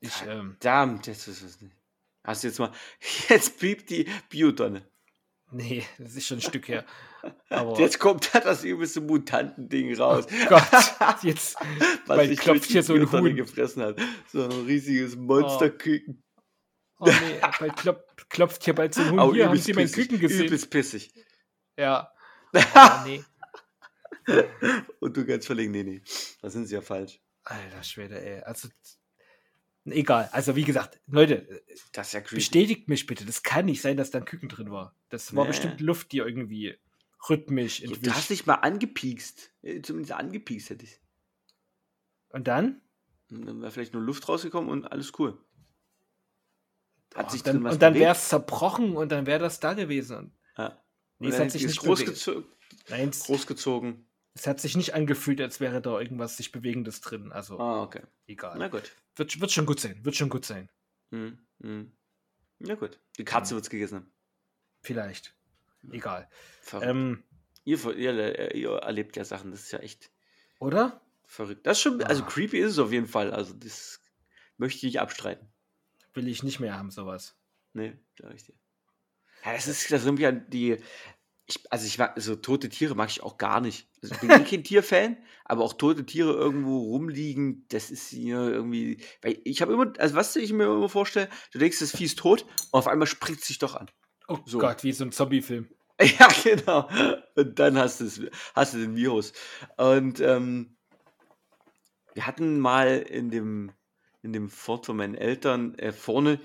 Ich, ähm, Verdammt, jetzt ist es nicht. Hast du jetzt mal. [LAUGHS] Jetzt piept die Biotonne. Nee, [LAUGHS] das ist schon ein Stück her. Aber jetzt kommt da das übelste Mutantending raus. Oh Gott, [LAUGHS] jetzt Was klopft hier so ein Huhn gefressen hat. So ein riesiges Monsterküken. Oh, oh nee, bald klopft, klopft hier bald so ein Huhn. Oh, hier haben Sie meinen Küken gesehen. Übelst pissig. Ja. Oh, [LAUGHS] nee. Und du ganz verlegen, nee, nee. Da sind sie ja falsch. Alter Schwede, ey. Also Egal. Also wie gesagt, Leute, Das ist ja bestätigt mich bitte. Das kann nicht sein, dass da ein Küken drin war. Das war Nee. bestimmt Luft, die irgendwie rhythmisch Ja, Du hast entwischt. dich mal angepiekst. Äh, Zumindest angepiekst hätte ich. Und dann? Und dann wäre vielleicht nur Luft rausgekommen und alles cool. Hat Oh, sich dann drin was und dann wäre es zerbrochen und dann wäre das da gewesen. Ja. Nee, es hat sich nicht großgezo nein, großgezogen. Es hat sich nicht angefühlt, als wäre da irgendwas sich Bewegendes drin. Also Ah, okay. egal. Na gut. Wird, wird schon gut sein. Wird schon gut sein. Hm, hm. Na gut. Die Katze wird's gegessen haben. Vielleicht. Egal. Verrückt. Ähm, ihr, ihr, äh, ihr erlebt ja Sachen, das ist ja echt oder? verrückt. Das ist schon, also Ah. creepy ist es auf jeden Fall. Also das möchte ich nicht abstreiten. Will ich nicht mehr haben, sowas. Nee, sag ich dir. Ja, das ist, das sind ja die, ich, also ich mag, also tote Tiere mag ich auch gar nicht. Also ich bin eh kein Tierfan, aber auch tote Tiere irgendwo rumliegen, das ist hier irgendwie, weil ich habe immer, also was ich mir immer vorstelle, du denkst, das Vieh ist tot und auf einmal springt es sich doch an. Oh So. Gott, wie so ein Zombie-Film. [LAUGHS] Ja, genau. Und dann hast, du's, hast du den Virus. Und ähm, wir hatten mal in dem, in dem Ford von meinen Eltern äh, vorne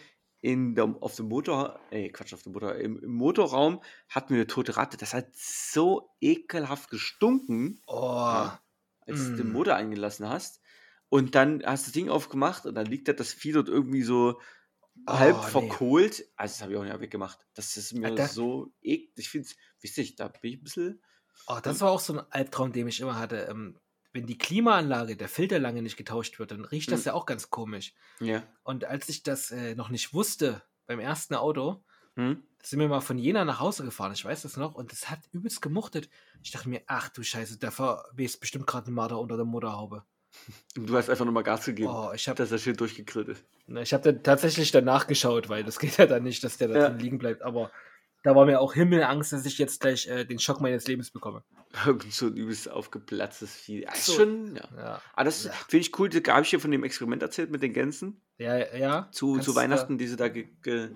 in der, auf dem Motor, äh, Quatsch, auf dem Motor, im, im Motorraum hatten wir eine tote Ratte. Das hat so ekelhaft gestunken, Oh, Ja. als du den Mm. Motor eingelassen hast. Und dann hast du das Ding aufgemacht und dann liegt da das Vieh dort irgendwie so halb Oh, nee. verkohlt. Also, das habe ich auch nicht weggemacht. Das ist mir Alter. so eklig. Ich finde es, wisst ihr, da bin ich ein bisschen. oh, das war auch so ein Albtraum, den ich immer hatte. Ähm, wenn die Klimaanlage, der Filter lange nicht getauscht wird, dann riecht das Hm. ja auch ganz komisch. Ja. Und als ich das äh, noch nicht wusste beim ersten Auto, Hm? sind wir mal von Jena nach Hause gefahren, ich weiß das noch, und es hat übelst gemuchtet. Ich dachte mir, ach du Scheiße, da verwest bestimmt gerade ein Marder unter der Motorhaube. Du hast einfach nochmal Gas gegeben, Oh, ich habe dass das Schild durchgegrillt ist. ich hab dann tatsächlich danach geschaut, weil das [LAUGHS] geht ja dann nicht, dass der da Ja. drin liegen bleibt. Aber da war mir auch Himmelangst, dass ich jetzt gleich äh, den Schock meines Lebens bekomme. Irgend so ein übelst aufgeplatztes Vieh. Ja, ist schon, ja. Ja, Aber das Ja. finde ich cool. Da habe ich hier von dem Experiment erzählt mit den Gänsen ja, ja. zu, Kannst zu du da- Weihnachten, die sie da ge ge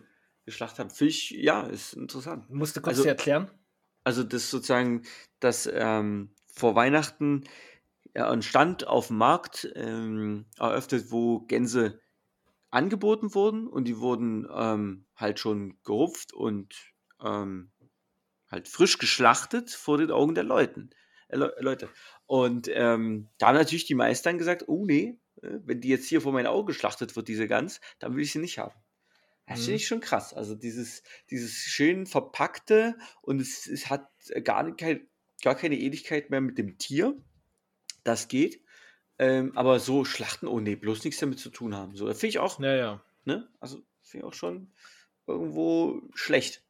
geschlachtet haben. Finde ich, ja, ist interessant. Musst du kurz Also- dir erklären? Also das sozusagen, dass ähm, vor Weihnachten ja, ein Stand auf dem Markt ähm, eröffnet, wo Gänse angeboten wurden und die wurden ähm, halt schon gerupft und ähm, halt frisch geschlachtet vor den Augen der Leuten, äh, Le Leute. Und ähm, da haben natürlich die meisten gesagt, oh nee, äh, wenn die jetzt hier vor meinen Augen geschlachtet wird, diese Gans, dann will ich sie nicht haben. Das Mhm. finde ich schon krass. Also dieses, dieses schön verpackte und es, es hat gar, kein, gar keine Ähnlichkeit mehr mit dem Tier. Das geht. Ähm, aber so Schlachten, oh nee, bloß nichts damit zu tun haben. So, finde ich auch, Ja, ja. ne? Also finde ich auch schon irgendwo schlecht.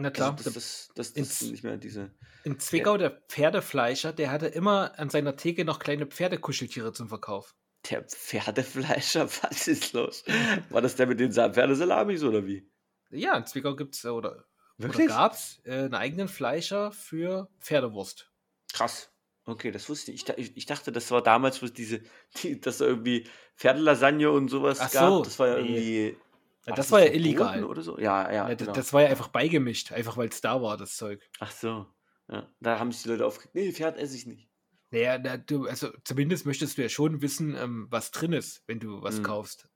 Na klar. Also, das, das, das nicht mehr diese. In Zwickau, der Pferdefleischer, der hatte immer an seiner Theke noch kleine Pferdekuscheltiere zum Verkauf. Der Pferdefleischer, [LAUGHS] was ist los? War das der mit den Sa- Pferdesalamis oder wie? Ja, in Zwickau gibt es oder, oder Wirklich? gab es äh, einen eigenen Fleischer für Pferdewurst. Krass. Okay, das wusste ich. Ich, ich. dachte, das war damals, wo es diese, die, dass da irgendwie Pferdelasagne und sowas Ach gab. so, das war ja nee. Ja, das war ja illegal. Oder so? Ja, ja. Ja, d- genau. Das war ja einfach beigemischt, einfach weil es da war, das Zeug. Ach so. Ja, da haben sich die Leute aufgeregt. Nee, Pferd esse ich nicht. Naja, na, du, also zumindest möchtest du ja schon wissen, ähm, was drin ist, wenn du was Mhm. kaufst.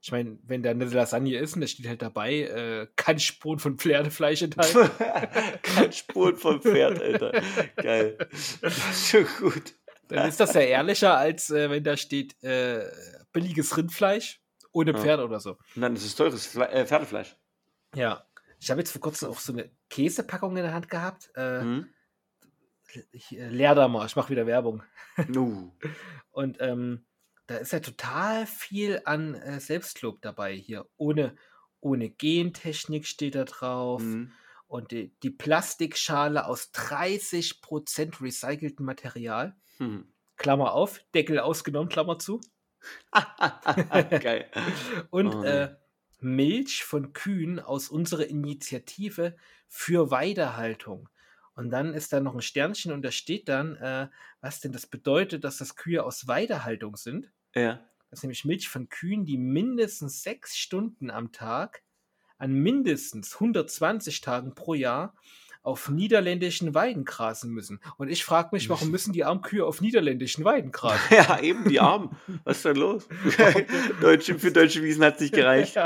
Ich meine, wenn da eine Lasagne ist und da steht halt dabei, äh, keine Spuren von Pferdefleisch enthalten. [LAUGHS] Kein Spuren vom Pferd, Alter. Geil. Das ist schon gut. Dann ist das ja ehrlicher, als äh, wenn da steht äh, billiges Rindfleisch ohne Ja. Pferd oder so. Und dann ist es teures Fle äh, Pferdefleisch. Ja. Ich habe jetzt vor kurzem auch so eine Käsepackung in der Hand gehabt. Äh, äh, da mal, ich mache wieder Werbung. No. [LAUGHS] Und ähm, da ist ja total viel an äh, Selbstlob dabei hier. Ohne, ohne Gentechnik steht da drauf. Hm. Und die, die Plastikschale aus 30% recyceltem Material. Hm. Klammer auf, Deckel ausgenommen, Klammer zu. [LAUGHS] Geil. Und Oh, äh, Milch von Kühen aus unserer Initiative für Weidehaltung. Und dann ist da noch ein Sternchen und da steht dann, äh, was denn das bedeutet, dass das Kühe aus Weidehaltung sind. Ja. Das ist nämlich Milch von Kühen, die mindestens sechs Stunden am Tag an mindestens 120 Tagen pro Jahr auf niederländischen Weiden grasen müssen. Und ich frage mich, warum müssen die armen Kühe auf niederländischen Weiden grasen? [LAUGHS] ja, eben, die Armen. Was ist denn los? [LAUGHS] deutsche, für deutsche Wiesen hat es nicht gereicht. [LAUGHS]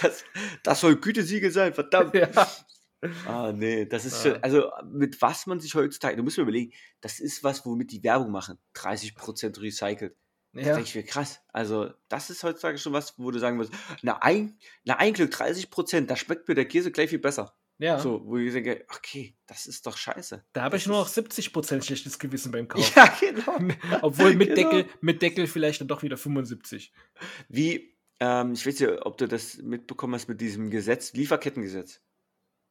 das, das soll Gütesiegel sein, verdammt. Ja. Ah, nee, das ist schon, also mit was man sich heutzutage, du musst mir überlegen, das ist was, womit die Werbung machen. 30% recycelt. Ja. Das denke ich mir krass. Also, das ist heutzutage schon was, wo du sagen musst, na ein, na ein Glück 30%, da schmeckt mir der Käse gleich viel besser. Ja. So, wo ich denke, okay, das ist doch scheiße. Da habe ich nur noch 70% schlechtes Gewissen beim Kauf. Ja, genau. [LAUGHS] Obwohl mit, [LAUGHS] genau. Deckel, mit Deckel vielleicht dann doch wieder 75. Wie, ähm, ich weiß ja, ob du das mitbekommen hast mit diesem Gesetz, Lieferkettengesetz.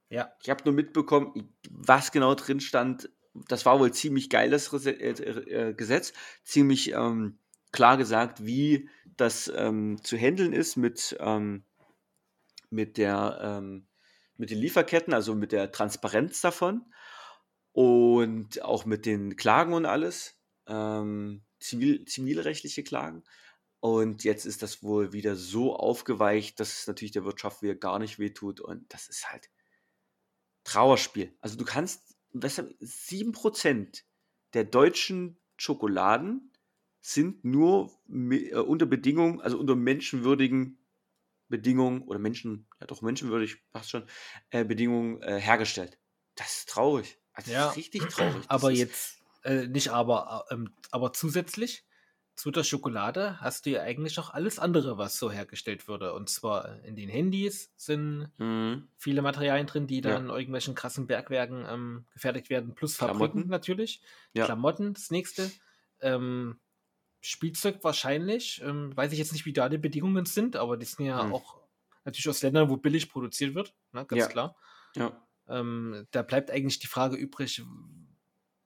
Ja. Ich habe nur mitbekommen, was genau drin stand. Das war wohl ziemlich geiles äh, äh, Gesetz, ziemlich ähm, klar gesagt, wie das ähm, zu handeln ist mit, ähm, mit, der, ähm, mit den Lieferketten, also mit der Transparenz davon und auch mit den Klagen und alles, ähm, zivil, zivilrechtliche Klagen. Und jetzt ist das wohl wieder so aufgeweicht, dass es natürlich der Wirtschaft wieder gar nicht wehtut. Und das ist halt Trauerspiel. Also du kannst, was, 7% der deutschen Schokoladen sind nur äh, unter Bedingungen, also unter menschenwürdigen Bedingungen oder Menschen, ja doch menschenwürdig, passt schon, äh, Bedingungen äh, hergestellt. Das ist traurig. Also ja, das ist richtig traurig. Das aber jetzt, äh, nicht aber, äh, ähm, aber zusätzlich zu der Schokolade hast du ja eigentlich auch alles andere, was so hergestellt würde. Und zwar in den Handys sind mhm. viele Materialien drin, die dann ja. in irgendwelchen krassen Bergwerken ähm, gefertigt werden, plus Fabriken Klamotten. natürlich. Ja. Klamotten, das nächste. Ähm, Spielzeug wahrscheinlich. Ähm, weiß ich jetzt nicht, wie da die Bedingungen sind, aber die sind ja mhm. auch natürlich aus Ländern, wo billig produziert wird, ne, ganz ja. klar. Ja. Ähm, da bleibt eigentlich die Frage übrig,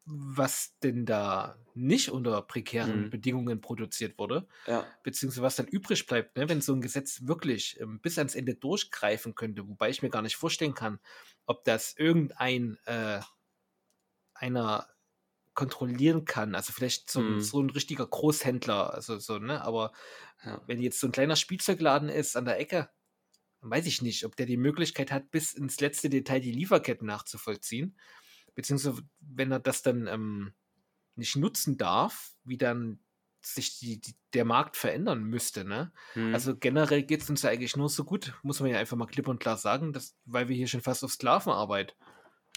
was denn da nicht unter prekären mhm. Bedingungen produziert wurde, ja. beziehungsweise was dann übrig bleibt, ne, wenn so ein Gesetz wirklich ähm, bis ans Ende durchgreifen könnte, wobei ich mir gar nicht vorstellen kann, ob das irgendein äh, einer kontrollieren kann. Also vielleicht so, mhm. so ein richtiger Großhändler, also so, ne? Aber ja. wenn jetzt so ein kleiner Spielzeugladen ist an der Ecke, dann weiß ich nicht, ob der die Möglichkeit hat, bis ins letzte Detail die Lieferketten nachzuvollziehen beziehungsweise wenn er das dann ähm, nicht nutzen darf, wie dann sich die, die, der Markt verändern müsste. Ne? Hm. Also generell geht es uns ja eigentlich nur so gut, muss man ja einfach mal klipp und klar sagen, dass, weil wir hier schon fast auf Sklavenarbeit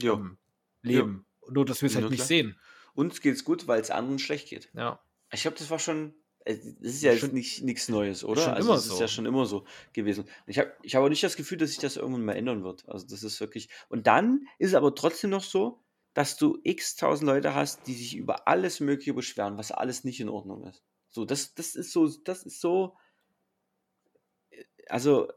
ähm, leben. Ja. Nur, dass wir es halt nicht sehen. Uns geht es gut, weil es anderen schlecht geht. Ja. Ich glaube, das war schon das ist ja schon, nicht nichts Neues, oder? Schon also immer das so. ist ja schon immer so gewesen. Ich habe ich hab auch nicht das Gefühl, dass sich das irgendwann mal ändern wird. Also das ist wirklich. Und dann ist es aber trotzdem noch so, dass du x tausend Leute hast, die sich über alles Mögliche beschweren, was alles nicht in Ordnung ist. So, das, das ist so, das ist so. Also.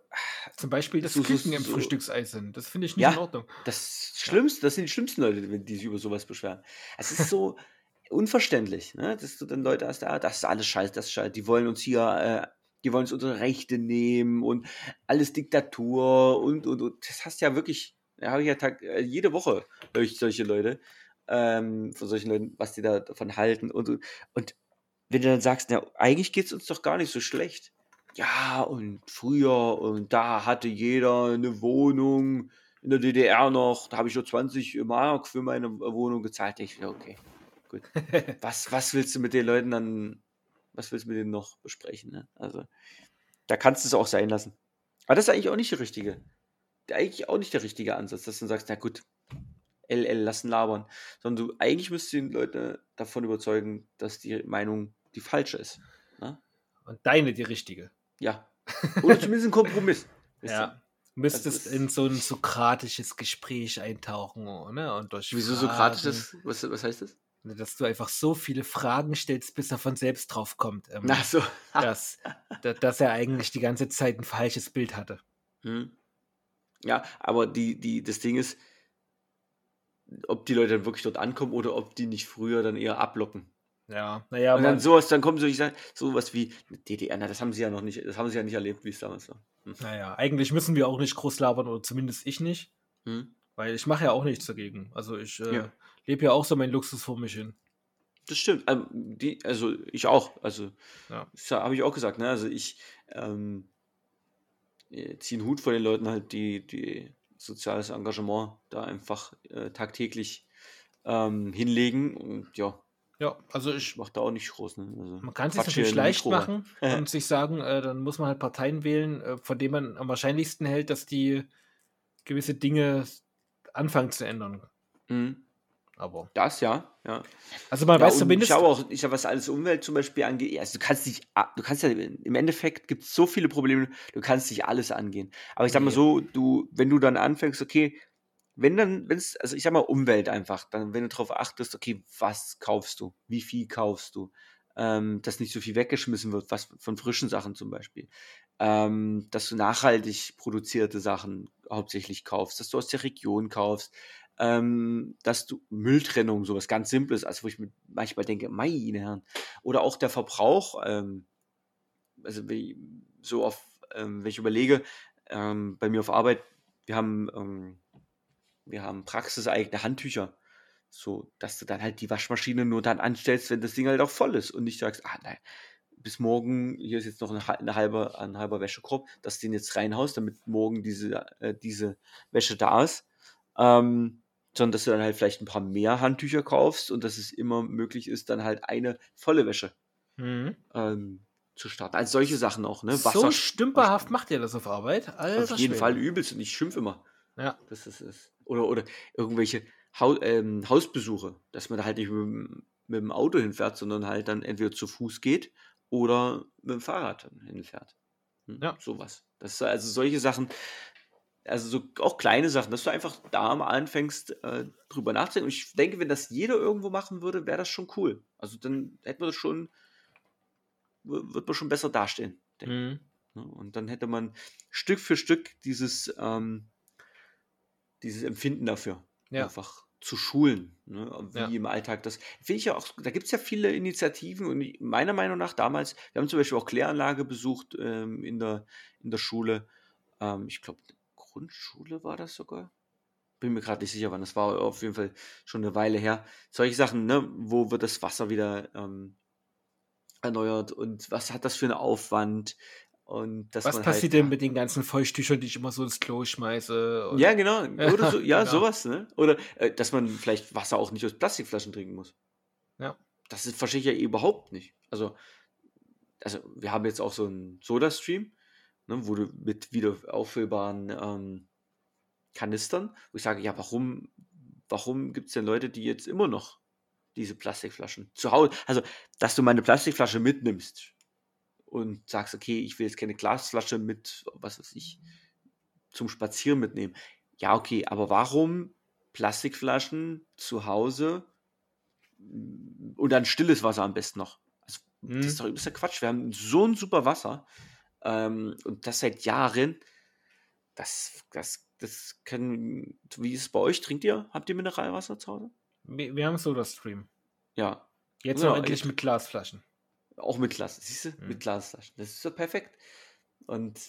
Zum Beispiel das so, Küken so, im so, Frühstücksei sind. Das finde ich nicht ja, in Ordnung. Das Schlimmste, das sind die schlimmsten Leute, die sich über sowas beschweren. Es ist so [LAUGHS] unverständlich, ne? dass du dann Leute hast, ah, das ist alles scheiße, das ist scheiße. Die wollen uns hier, äh, die wollen uns unsere Rechte nehmen und alles Diktatur und, und, und. Das hast ja wirklich da habe ich ja Tag, äh, jede Woche höre ich solche Leute, ähm, von solchen Leuten, was die da davon halten. Und, und wenn du dann sagst, na, eigentlich geht es uns doch gar nicht so schlecht. Ja, und früher, und da hatte jeder eine Wohnung in der DDR noch, da habe ich nur 20 Mark für meine Wohnung gezahlt. Ich dachte, okay, gut. [LAUGHS] was, was willst du mit den Leuten dann, was willst du mit denen noch besprechen? Ne? Also, da kannst du es auch sein lassen. Aber das ist eigentlich auch nicht die richtige eigentlich auch nicht der richtige Ansatz, dass du sagst, na gut, LL lassen labern. Sondern du eigentlich müsstest du die Leute davon überzeugen, dass die Meinung die falsche ist. Ne? Und deine die richtige. Ja. [LAUGHS] Oder zumindest ein Kompromiss. ja. Du müsstest also in so ein sokratisches Gespräch eintauchen, ne? Und durch Wieso Fragen, sokratisches? Was, was heißt das? Ne, dass du einfach so viele Fragen stellst, bis er von selbst drauf kommt. Ähm, Ach so. [LAUGHS] dass, dass er eigentlich die ganze Zeit ein falsches Bild hatte. Hm. Ja, aber die, die, das Ding ist, ob die Leute dann wirklich dort ankommen oder ob die nicht früher dann eher ablocken. Ja, naja. Und dann sowas, dann kommen so, ich sag, sowas wie DDR, na, das haben sie ja noch nicht, das haben sie ja nicht erlebt, wie es damals war. Hm. Naja, eigentlich müssen wir auch nicht groß labern, oder zumindest ich nicht. Hm. Weil ich mache ja auch nichts dagegen. Also ich äh, ja. lebe ja auch so meinen Luxus vor mich hin. Das stimmt. Ähm, die, also ich auch. Also ja. habe ich auch gesagt. Ne? Also ich, ähm, äh, ziehe einen Hut vor den Leuten halt, die, die soziales Engagement da einfach äh, tagtäglich ähm, hinlegen und ja, Ja, also ich, macht da auch nicht groß. Ne? Also, man kann es sich natürlich leicht machen [LAUGHS] und sich sagen, äh, dann muss man halt Parteien wählen, äh, von denen man am wahrscheinlichsten hält, dass die gewisse Dinge anfangen zu ändern. Mhm. Aber, Das ja, ja. also man Ja, weiß zumindest, ich habe auch, ich habe was alles Umwelt zum Beispiel angeht, also du kannst nicht, a- du kannst ja, im Endeffekt gibt es so viele Probleme, du kannst nicht alles angehen. Aber ich sag mal so, du, wenn du dann anfängst, okay, wenn dann, wenn es, also ich sag mal Umwelt einfach, dann, wenn du darauf achtest, okay, was kaufst du, wie viel kaufst du, ähm, dass nicht so viel weggeschmissen wird, was von frischen Sachen zum Beispiel, ähm, dass du nachhaltig produzierte Sachen hauptsächlich kaufst, dass du aus der Region kaufst, ähm, dass du Mülltrennung, sowas ganz Simples, also wo ich mir manchmal denke, meine Herren, oder auch der Verbrauch, ähm, also wie, so auf, ähm, wenn ich überlege, ähm, bei mir auf Arbeit, wir haben, ähm, wir haben praxiseigene Handtücher, so, dass du dann halt die Waschmaschine nur dann anstellst, wenn das Ding halt auch voll ist und nicht sagst, ah nein, bis morgen, hier ist jetzt noch eine, hal- eine halbe, ein halber Wäschekorb, dass du den jetzt reinhaust, damit morgen diese, äh, diese Wäsche da ist. Ähm, sondern dass du dann halt vielleicht ein paar mehr Handtücher kaufst und dass es immer möglich ist, dann halt eine volle Wäsche Mhm. ähm, zu starten. Also solche Sachen auch, ne? so stümperhaft macht ihr das auf Arbeit. Alter auf jeden Schwede. Fall übelst und ich schimpfe immer. Ja. Das ist es. Oder, oder irgendwelche Hau ähm, Hausbesuche, dass man da halt nicht mit, dem- mit dem Auto hinfährt, sondern halt dann entweder zu Fuß geht oder mit dem Fahrrad hinfährt. Hm? Ja. Sowas. Das ist also solche Sachen, also so auch kleine Sachen, dass du einfach da mal anfängst, äh, drüber nachzudenken. Und ich denke, wenn das jeder irgendwo machen würde, wäre das schon cool. Also dann hätten wir das schon, wird man schon besser dastehen. Mhm. Ne? Und dann hätte man Stück für Stück dieses, ähm, dieses Empfinden dafür Ja. einfach zu schulen, ne? wie Ja. im Alltag das. Finde ich ja auch, da gibt es ja viele Initiativen und ich- meiner Meinung nach damals, wir haben zum Beispiel auch Kläranlage besucht ähm, in, der, in der Schule. Ähm, ich glaube, Grundschule war das sogar. Bin mir gerade nicht sicher, wann das war, auf jeden Fall schon eine Weile her. Solche Sachen, ne, wo wird das Wasser wieder ähm, erneuert und was hat das für einen Aufwand Was man passiert halt, denn mit den ganzen Feuchttüchern, die ich immer so ins Klo schmeiße? und- Ja, genau. [LAUGHS] Oder so, ja, Genau. sowas, ne? Oder äh, dass man vielleicht Wasser auch nicht aus Plastikflaschen trinken muss. Ja. Das ist, verstehe ich ja überhaupt nicht. Also, also wir haben jetzt auch so einen Soda-Stream, ne, wo du mit wieder auffüllbaren ähm, Kanistern, wo ich sage, ja, warum, warum gibt es denn Leute, die jetzt immer noch diese Plastikflaschen zu Hause, also, dass du meine Plastikflasche mitnimmst und sagst, okay, ich will jetzt keine Glasflasche mit, was weiß ich, zum Spazieren mitnehmen. Ja, okay, aber warum Plastikflaschen zu Hause mm, und dann stilles Wasser am besten noch? Also, Mhm. Das ist doch übelster Quatsch. Wir haben so ein super Wasser ähm, und das seit Jahren. Das, das, das können. Wie ist es bei euch? Trinkt ihr? Habt ihr Mineralwasser zu Hause? Wir, wir haben Soda-Stream. Ja, Jetzt noch endlich mit Glasflaschen. Auch mit Glas. Siehst du? Mhm. Mit Glasflaschen. Das ist so perfekt. Und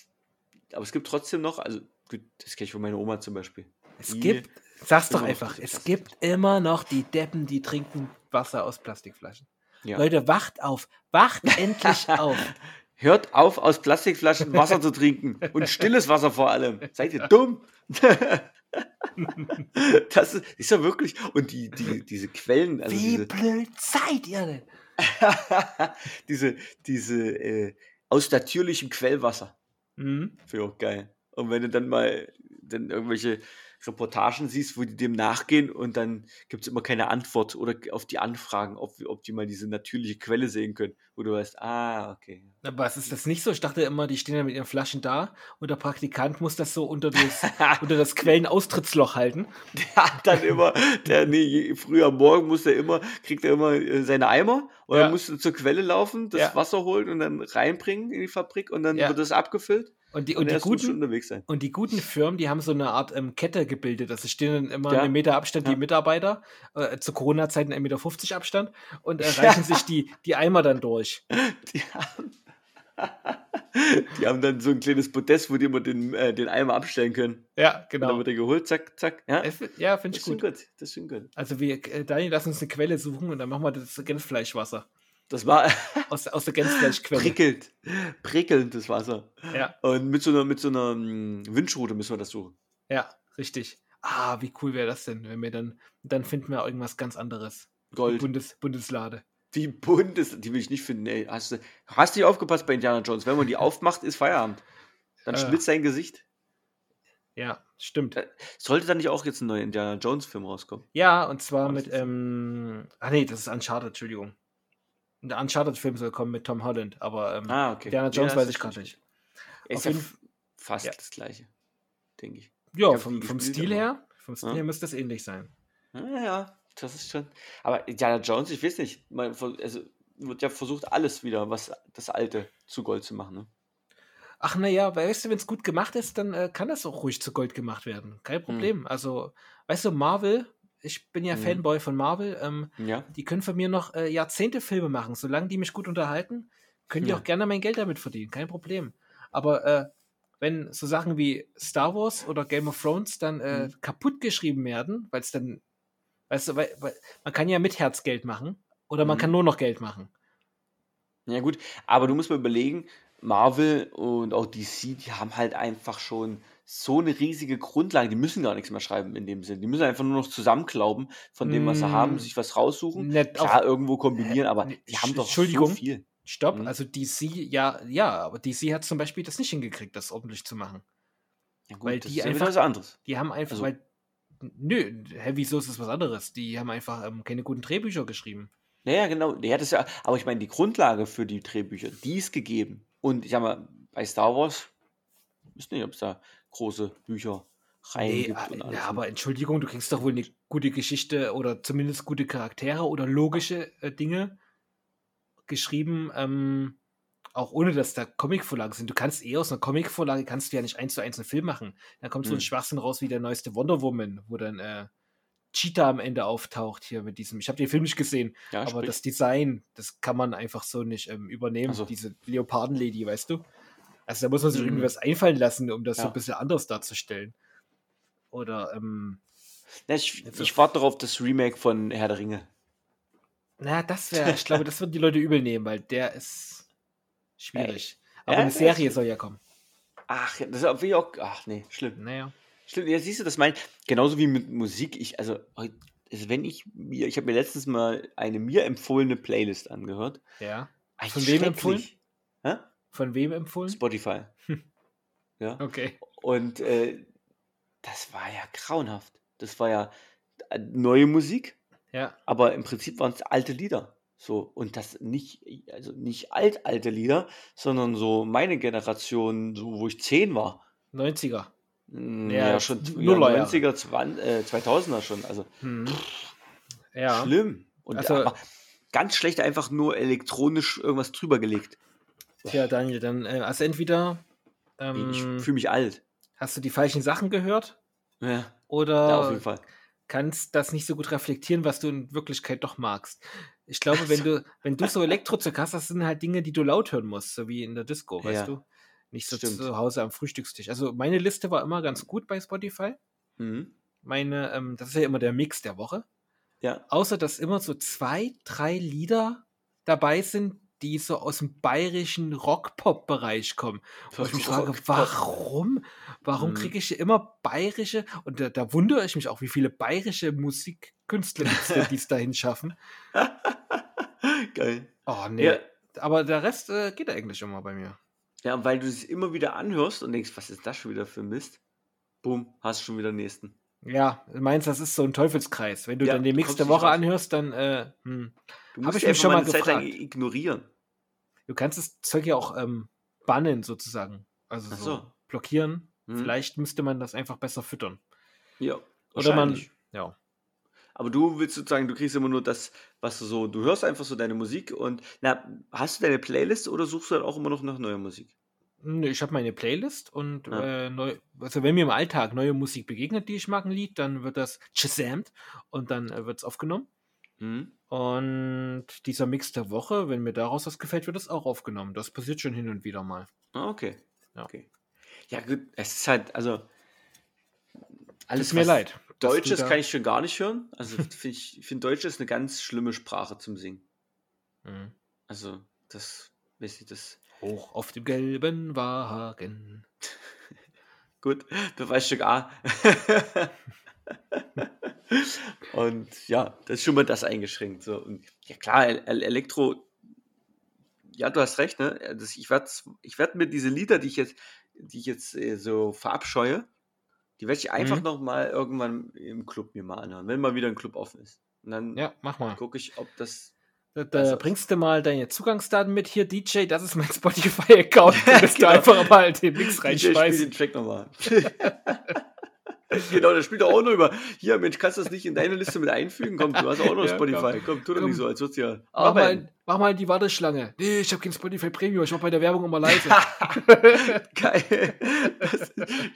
aber es gibt trotzdem noch, also gut, das kenne ich von meiner Oma zum Beispiel. Es Die- gibt, sag's doch einfach, es gibt immer noch die Deppen, die trinken Wasser aus Plastikflaschen. Ja. Leute, wacht auf. Wacht [LAUGHS] endlich auf. Hört auf, aus Plastikflaschen Wasser zu trinken. [LAUGHS] Und stilles Wasser vor allem. Seid ihr dumm? [LAUGHS] das ist, ist ja wirklich. Und die, die, diese Quellen, also Wie diese, blöd seid ihr denn? [LAUGHS] diese, diese äh, aus natürlichem Quellwasser. Mhm. Finde ich auch geil. Und wenn du dann mal dann irgendwelche Reportagen siehst, wo die dem nachgehen und dann gibt es immer keine Antwort oder auf die Anfragen, ob, ob die mal diese natürliche Quelle sehen können, wo du weißt, ah, okay. Aber es ist das nicht so. Ich dachte immer, die stehen ja mit ihren Flaschen da und der Praktikant muss das so unter das, [LAUGHS] unter das Quellenaustrittsloch halten. Der hat dann immer, der, nee, früher am Morgen muss er immer, kriegt er immer äh, seine Eimer und Ja. dann musst du zur Quelle laufen, das Ja. Wasser holen und dann reinbringen in die Fabrik und dann Ja. wird das abgefüllt Und die, und, und die guten, unterwegs sein. Und die guten Firmen, die haben so eine Art ähm, Kette gebildet. Also stehen dann immer Ja. einen Meter Abstand die Ja. Mitarbeiter, äh, zu Corona-Zeiten 1,50 Meter Abstand und [LAUGHS] erreichen sich die, die Eimer dann durch. Die haben, [LAUGHS] die haben dann so ein kleines Podest, wo die immer den, äh, den Eimer abstellen können. Ja, Und dann genau. wird er geholt, zack, zack. Ja, wird- Ja, finde ich gut. gut. Das ist gut. Also wir, äh, Daniel, lass uns eine Quelle suchen und dann machen wir das Gänzfleischwasser. Das war aus, [LAUGHS] aus der Gänseleichquelle. prickelt. Prickelnd, das Wasser. Ja, Und mit so einer, mit so einer mm, Windschroute müssen wir das suchen. ja, richtig. Ah, wie cool wäre das denn, wenn wir dann, dann finden wir irgendwas ganz anderes. Gold. Bundes, Bundeslade. Die Bundes, die will ich nicht finden, ey. Hast du hast du nicht aufgepasst bei Indiana Jones? Wenn man die [LAUGHS] aufmacht, ist Feierabend. Dann Äh. schmilzt sein Gesicht. Ja, stimmt. Äh. Sollte da nicht auch jetzt ein neuer Indiana Jones Film rauskommen? Ja, und zwar mit, ähm, ah nee, das ist Uncharted, Entschuldigung. Der Uncharted-Film soll kommen mit Tom Holland, aber ähm, Ah, okay. Indiana Ja, Jones das weiß ich gerade nicht. Ist ja fast ja. das gleiche, denke ich. Ja, hab vom, vom Stil her, vom Stil Ja. her müsste das ähnlich sein. Ja, ja, das ist schon. Aber Indiana Jones, ich weiß nicht. Man, also wird ja versucht, alles wieder, was das Alte zu Gold zu machen. Ne? Ach naja, weißt du, wenn es gut gemacht ist, dann äh, kann das auch ruhig zu Gold gemacht werden. Kein Problem. Also, weißt du, Marvel, ich bin ja Mhm. Fanboy von Marvel, ähm, Ja. die können von mir noch äh, Jahrzehnte Filme machen. Solange die mich gut unterhalten, können die Ja. auch gerne mein Geld damit verdienen. Kein Problem. Aber äh, wenn so Sachen wie Star Wars oder Game of Thrones dann äh, Mhm. kaputt geschrieben werden, weil es dann, weißt du, weil, weil, man kann ja mit Herz Geld machen oder man Mhm. kann nur noch Geld machen. Ja, gut. Aber du musst mal überlegen, Marvel und auch DC, die haben halt einfach schon so eine riesige Grundlage. Die müssen gar nichts mehr schreiben in dem Sinn. Die müssen einfach nur noch zusammenklauben von dem, was sie haben, sich was raussuchen. Nicht Klar, irgendwo kombinieren, aber die haben doch Entschuldigung. so viel. Stopp, Mhm. also DC, ja, ja, aber DC hat zum Beispiel das nicht hingekriegt, das ordentlich zu machen. Ja, gut, Weil die einfach- was anderes. Die haben einfach, Also- weil, nö, hä, wieso ist das was anderes? Die haben einfach ähm, keine guten Drehbücher geschrieben. Ja, ja, genau. Der hat es ja, aber ich meine, die Grundlage für die Drehbücher, die ist gegeben. Und ich sag mal, bei Star Wars, ich weiß nicht, ob es da große Bücher rein Nee, und ja, alles. aber Entschuldigung, du kriegst doch wohl eine gute Geschichte oder zumindest gute Charaktere oder logische äh, Dinge geschrieben, ähm, auch ohne dass da Comicvorlagen sind. Du kannst eh aus einer Comicvorlage, kannst du ja nicht eins zu eins einen Film machen. Da kommt so ein Hm. Schwachsinn raus wie der neueste Wonder Woman, wo dann äh, Cheetah am Ende auftaucht hier mit diesem, ich habe den Film nicht gesehen, ja, aber sprich. das Design, das kann man einfach so nicht ähm, übernehmen, Ach so. diese Leopardenlady, weißt du? Also da muss man sich Mhm. irgendwie was einfallen lassen, um das so Ja. ein bisschen anders darzustellen. Oder, ähm, Ja, ich ich warte noch auf das Remake von Herr der Ringe. na, das wäre, ich glaube, das würden die Leute übel nehmen, weil der ist schwierig. Aber Ja, eine Serie soll ja kommen. Ach, das ist auch wie auch. Ach nee, schlimm. Naja. Schlimm. Ja, siehst du, das mein. Genauso wie mit Musik. Ich, also, also wenn ich mir, ich habe mir letztens mal eine mir empfohlene Playlist angehört. Ja. Von wem empfohlen? Von wem empfohlen? Spotify. [LAUGHS] ja. Okay. Und äh, das war ja grauenhaft. Das war ja äh, neue Musik, Ja. aber im Prinzip waren es alte Lieder. So, und das nicht, also nicht alt alte Lieder, sondern so meine Generation, so wo ich 10 war. 90er. Mm, Ja, Ja, schon ja, Nullerjahre. 90er, 20, äh, 2000er schon. Also Hm. Ja. schlimm. Und Also- ganz schlecht einfach nur elektronisch irgendwas drüber gelegt. Tja, Daniel, dann, äh, also entweder ähm, ich fühle mich alt. hast du die falschen Sachen gehört Ja, ja, auf oder jeden Fall. kannst das nicht so gut reflektieren, was du in Wirklichkeit doch magst. Ich glaube, wenn [LAUGHS] du, wenn du so Elektrozeug hast, das sind halt Dinge, die du laut hören musst, so wie in der Disco, weißt Ja, du? Nicht so stimmt. zu Hause am Frühstückstisch. Also meine Liste war immer ganz gut bei Spotify. Mhm. Meine, ähm, das ist ja immer der Mix der Woche. Ja, Außer dass immer so zwei, drei Lieder dabei sind, die so aus dem bayerischen Rock-Pop-Bereich kommen. Wo ich mich frage, warum? Warum Mhm. kriege ich immer bayerische, und da, da wundere ich mich auch, wie viele bayerische Musikkünstler die es dahin schaffen. [LAUGHS] Geil. Oh, nee. Ja, Aber der Rest äh, geht eigentlich immer bei mir. ja, weil du es immer wieder anhörst und denkst, was ist das schon wieder für Mist? Boom, hast schon wieder den nächsten. Ja, du meinst, das ist so ein Teufelskreis. Wenn du Ja, dann die nicht Woche anhörst, dann, äh, hm. Du musst ich schon mal eine Zeit lang gefragt. ignorieren. du kannst das Zeug ja auch ähm, bannen, sozusagen. Also so, so. blockieren. Mhm. Vielleicht müsste man das einfach besser füttern. Ja, Oder man, ja. Aber du willst sozusagen, du kriegst immer nur das, was du so, du hörst einfach so deine Musik und, na, hast du deine Playlist oder suchst du dann auch immer noch nach neuer Musik? Ich habe meine Playlist und Ja. äh, neu, also wenn mir im Alltag neue Musik begegnet, die ich mag, ein Lied, dann wird das chasamt und dann äh, wird es aufgenommen. Mhm. Und dieser Mix der Woche, wenn mir daraus was gefällt, wird es auch aufgenommen. Das passiert schon hin und wieder mal. Ah, okay. Ja. okay. Ja, gut, es ist halt, also, alles, mir leid. du Deutsches kann ich schon gar nicht hören. Also, [LAUGHS] find ich finde Deutsch ist eine ganz schlimme Sprache zum Singen. Mhm. Also, das, weiß ich, das. Hoch auf dem gelben Wagen. [LAUGHS] Gut, Beweisstück A. [LAUGHS] [LAUGHS] und ja, das ist schon mal das eingeschränkt. So. Und ja klar, El Elektro, ja, du hast recht, ne? Das, ich werde ich werd mir diese Lieder, die ich jetzt, die ich jetzt äh, so verabscheue, die werde ich einfach Mhm. noch mal irgendwann im Club mir mal anhören, wenn mal wieder ein Club offen ist. Und dann Ja, mach mal. gucke ich, ob das. Da, da bringst du mal deine Zugangsdaten mit hier, DJ, das ist mein [LAUGHS] Spotify-Account. [LAUGHS] Bist Genau. du einfach mal den Mix reinschmeißen. den Track nochmal. [LAUGHS] genau, der spielt doch auch noch über. Hier, Mensch, kannst du das nicht in deine Liste mit einfügen? Komm, du hast auch noch Ja, Spotify. Komm, tu doch Komm. nicht so, als würdest du ja Mach arbeiten. mal, mach mal in die Warteschlange. Nee, ich habe kein Spotify Premium, ich mach bei der Werbung immer leise. [LAUGHS] geil. Das,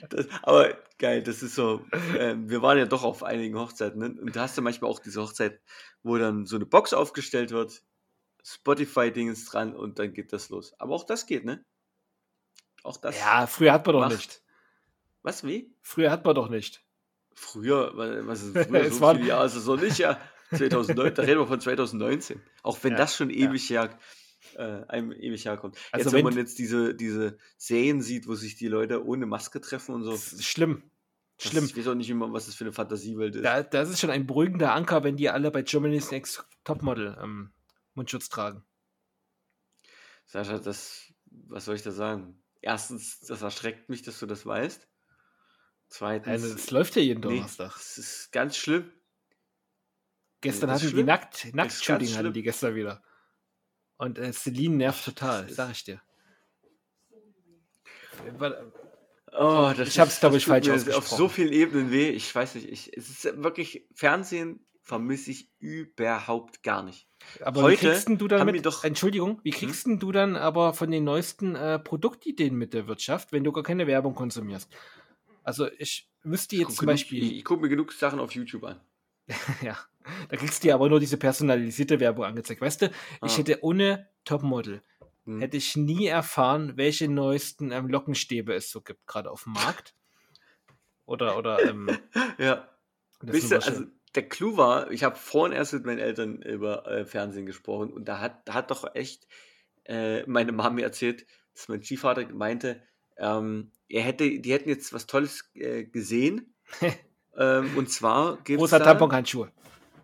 das, aber geil, das ist so. Ähm, wir waren ja doch auf einigen Hochzeiten. Ne? Und da hast du manchmal auch diese Hochzeit, wo dann so eine Box aufgestellt wird, Spotify-Ding ist dran und dann geht das los. Aber auch das geht, ne? Auch das. ja, früher hat man doch nicht. Was, wie? Früher hat man doch nicht. Früher, wa- was ist [LAUGHS] früher? So viele Jahre ist es noch nicht, ja. 2009, da reden wir von 2019. Auch wenn Ja, das schon ja. ewig her, äh, einem ewig herkommt. Also jetzt, wenn, wenn- man jetzt diese, diese Serien sieht, wo sich die Leute ohne Maske treffen und so. Schlimm. das- Schlimm. Ich weiß auch nicht immer, was das für eine Fantasiewelt ist. Da, das ist schon ein beruhigender Anker, wenn die alle bei Germany's Next Topmodel ähm, Mundschutz tragen. Sascha, das, was soll ich da sagen? Erstens, das erschreckt mich, dass du das weißt. Zweitens, Also, das läuft ja jeden nee, Donnerstag. das ist ganz schlimm. Gestern hatten die schlimm. Nackt, ganz Nacktshooting hatten die gestern wieder. Und äh, Celine nervt total, sag ich dir. Warte, Oh, das Ich hab's, ist- glaub das ich, falsch ausgesprochen. Auf so vielen Ebenen weh. Ich weiß nicht. Ich, es ist wirklich, Fernsehen vermisse ich überhaupt gar nicht. Aber Heute wie kriegst denn du dann mit, die doch- Entschuldigung, wie kriegst denn du dann aber von den neuesten äh, Produktideen mit der Wirtschaft, wenn du gar keine Werbung konsumierst? Also ich müsste Ich jetzt guck zum genug- Beispiel, Ich, ich gucke mir genug Sachen auf YouTube an. [LAUGHS] ja, da kriegst du dir aber nur diese personalisierte Werbung angezeigt. Weißt du, ich Ah. hätte ohne Topmodel, Hm. hätte ich nie erfahren, welche neuesten ähm, Lockenstäbe es so gibt, gerade auf dem Markt. [LAUGHS] Oder, oder, ähm, Ja. Wisst ihr, also der Clou war, ich habe vorhin erst mit meinen Eltern über äh, Fernsehen gesprochen und da hat, da hat doch echt äh, meine Mama mir erzählt, dass mein Stiefvater meinte, ähm, er hätte, die hätten jetzt was Tolles äh, gesehen. [LAUGHS] ähm, und zwar gibt rosa Tamponhandschuhe.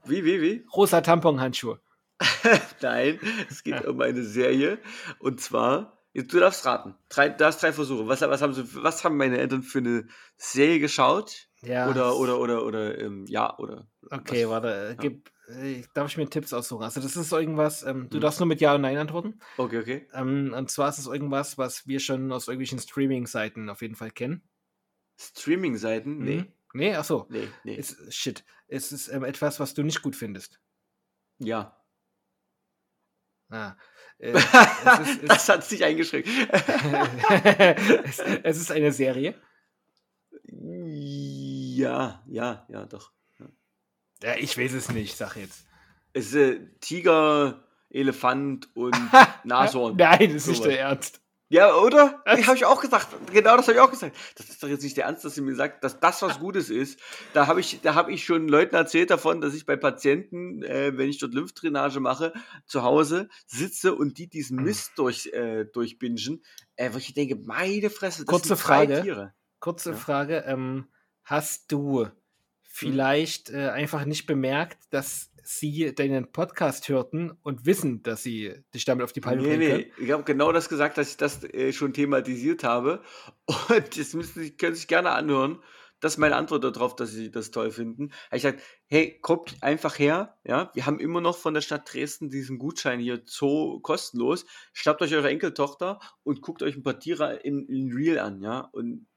Wie, wie, wie? Rosa Tamponhandschuhe. [LAUGHS] Nein, es geht um eine Serie. Und zwar, du darfst raten. Drei, du hast drei Versuche. Was, was, haben sie, was haben meine Eltern für eine Serie geschaut? Ja. Oder, oder, oder, oder, ähm, ja, oder. Okay, was, warte. Äh, gib, äh, darf ich mir Tipps aussuchen? Also, das ist irgendwas, ähm, du Hm. darfst nur mit Ja und Nein antworten. Okay, okay. Ähm, und zwar ist es irgendwas, was wir schon aus irgendwelchen Streaming-Seiten auf jeden Fall kennen. Streaming-Seiten? Nee. Mhm. Nee, ach so. Nee, nee. Es, shit. Es ist ähm, etwas, was du nicht gut findest. ja. Ah. [LAUGHS] Äh, es ist, es, das hat sich eingeschränkt. [LAUGHS] es, es ist eine Serie. ja, ja, ja, doch. Ja, ich weiß es nicht, sag jetzt. Es ist äh, Tiger, Elefant und [LAUGHS] Nashorn. Nein, das ist nicht der Ernst. Ja, oder? [LAUGHS] Das habe ich auch gesagt. Genau das habe ich auch gesagt. Das ist doch jetzt nicht der Ernst, dass sie mir sagt, dass das was Gutes ist. Da habe ich, da habe ich schon Leuten erzählt davon, dass ich bei Patienten, äh, wenn ich dort Lymphdrainage mache, zu Hause sitze und die diesen Hm. Mist durch, äh, durchbingen. Äh, wo ich denke, meine Fresse, das Kurze sind Frage. Tiere. Kurze Ja. Frage. Ähm, hast du vielleicht äh, einfach nicht bemerkt, dass sie deinen Podcast hörten und wissen, dass sie dich damit auf die Palme Nee, bringen können? nee, ich habe genau das gesagt, dass ich das äh, schon thematisiert habe. [LAUGHS] Und das müssen Sie, können Sie sich gerne anhören. Das ist meine Antwort darauf, dass Sie das toll finden. Ich gesagt, hey, kommt einfach her. Ja, wir haben immer noch von der Stadt Dresden diesen Gutschein hier so kostenlos. Schnappt euch eure Enkeltochter und guckt euch ein paar Tiere in, in Real an. Ja, und,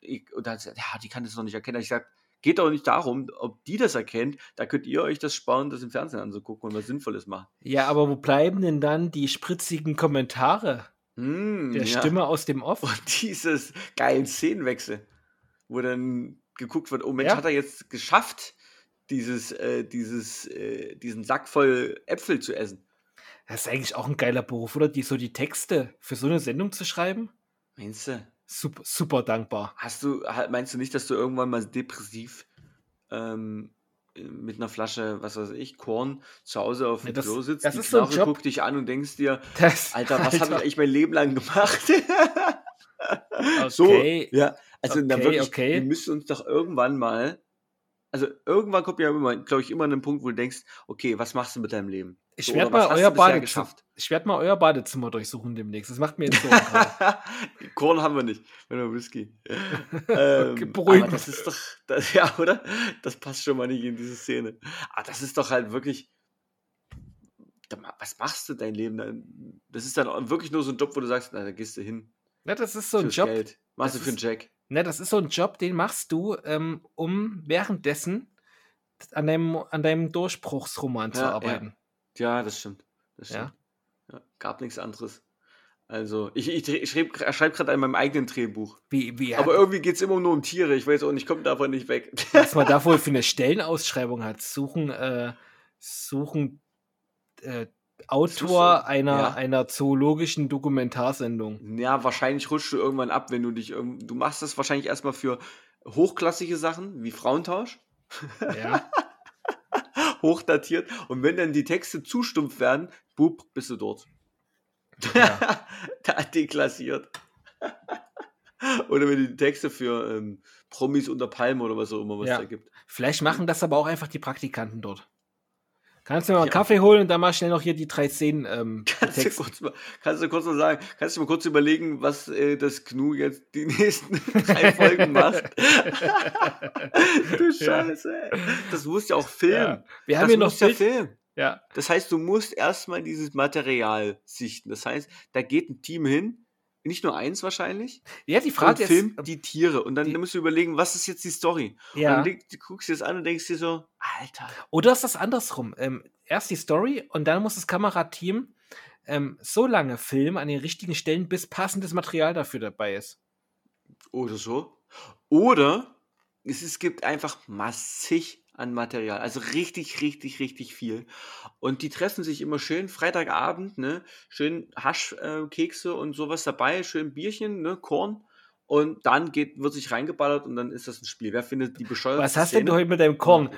ich, und dann hat sie gesagt, ja, die kann das noch nicht erkennen. Ich gesagt, geht doch nicht darum, ob die das erkennt. Da könnt ihr euch das sparen, das im Fernsehen anzugucken und was Sinnvolles machen. Ja, aber wo bleiben denn dann die spritzigen Kommentare Hm, der ja. Stimme aus dem Off? Und dieses geilen Szenenwechsel, wo dann geguckt wird, oh Mensch, Ja. hat er jetzt geschafft, dieses, äh, dieses, äh, diesen Sack voll Äpfel zu essen. Das ist eigentlich auch ein geiler Beruf, oder? Die, so die Texte für so eine Sendung zu schreiben? Meinst du? Super, super dankbar. Hast du, meinst du nicht, dass du irgendwann mal depressiv ähm, äh, mit einer Flasche, was weiß ich, Korn zu Hause auf dem Ja, Klo sitzt, das die ist so Knarre Job. guckt dich an und denkst dir, Das, Alter, was habe ich eigentlich mein Leben lang gemacht? [LAUGHS] Okay. So, ja, also dann Okay, wirklich, okay. wir müssen uns doch irgendwann mal, also irgendwann kommt ja immer, glaube ich, immer an einen Punkt, wo du denkst, okay, was machst du mit deinem Leben? Ich So, werde mal euer Badezimmer. Ich werde mal euer Badezimmer durchsuchen demnächst. Das macht mir jetzt Sorgen gerade. [LAUGHS] Korn haben wir nicht, wenn wir Whisky. [LAUGHS] ähm, Okay, beruhigen aber das ist doch, das, [LAUGHS] ja, oder? Das passt schon mal nicht in diese Szene. Aber das ist doch halt wirklich, was machst du dein Leben? Das ist dann wirklich nur so ein Job, wo du sagst, na, da gehst du hin. Ne, das ist so ein Job. Geld. Machst das du für einen Jack. Ne, das ist so ein Job, den machst du, ähm, um währenddessen an deinem, an deinem Durchbruchsroman zu Ja, ja. arbeiten. Ja, das stimmt. Das Ja. stimmt. Ja. gab nichts anderes. Also, ich, ich, ich schreibe schreib gerade an meinem eigenen Drehbuch. Wie, wie Aber irgendwie geht es immer nur um Tiere. Ich weiß auch nicht, ich komme davon nicht weg. [LAUGHS] was man da wohl [LAUGHS] für eine Stellenausschreibung hat. Suchen, äh, suchen äh, Autor Suche, einer, ja. einer zoologischen Dokumentarsendung. Ja, wahrscheinlich rutschst du irgendwann ab, wenn du dich Du machst das wahrscheinlich erstmal für hochklassige Sachen wie Frauentausch, Ja. [LAUGHS] [LAUGHS] hochdatiert. Und wenn dann die Texte zu stumpf werden, bub, bist du dort. Ja. [LAUGHS] da deklassiert. [LAUGHS] oder wenn die Texte für ähm, Promis unter Palmen oder was auch immer was Ja. da gibt. Vielleicht machen das aber auch einfach die Praktikanten dort. Kannst du mir mal einen Ja. Kaffee holen und dann mal schnell noch hier die drei Szenen ähm, [LAUGHS] Kannst du, kurz mal, kannst du kurz mal sagen, kannst du mal kurz überlegen, was äh, das Gnu jetzt die [LAUGHS] nächsten drei Folgen macht? [LAUGHS] du Ja. Scheiße, ey. Das musst ja auch filmen. Ja. Wir das haben hier noch ja filmen. Ja. Das heißt, du musst erstmal dieses Material sichten. Das heißt, da geht ein Team hin, nicht nur eins wahrscheinlich, ja, die und Frage ist. filmt die Tiere. Und dann die- musst du überlegen, was ist jetzt die Story? Und Ja. dann leg- du guckst dir das an und denkst dir so, Alter, Oder ist das andersrum? Ähm, erst die Story und dann muss das Kamerateam ähm, so lange filmen an den richtigen Stellen, bis passendes Material dafür dabei ist. Oder so. Oder es, es gibt einfach massig an Material. Also richtig, richtig, richtig viel. Und die treffen sich immer schön Freitagabend, ne? Schön Haschkekse äh, und sowas dabei, schön Bierchen, ne? Korn. Und dann geht, wird sich reingeballert und dann ist das ein Spiel. Wer findet die bescheuerte Was hast denn du Szene? heute mit deinem Korn?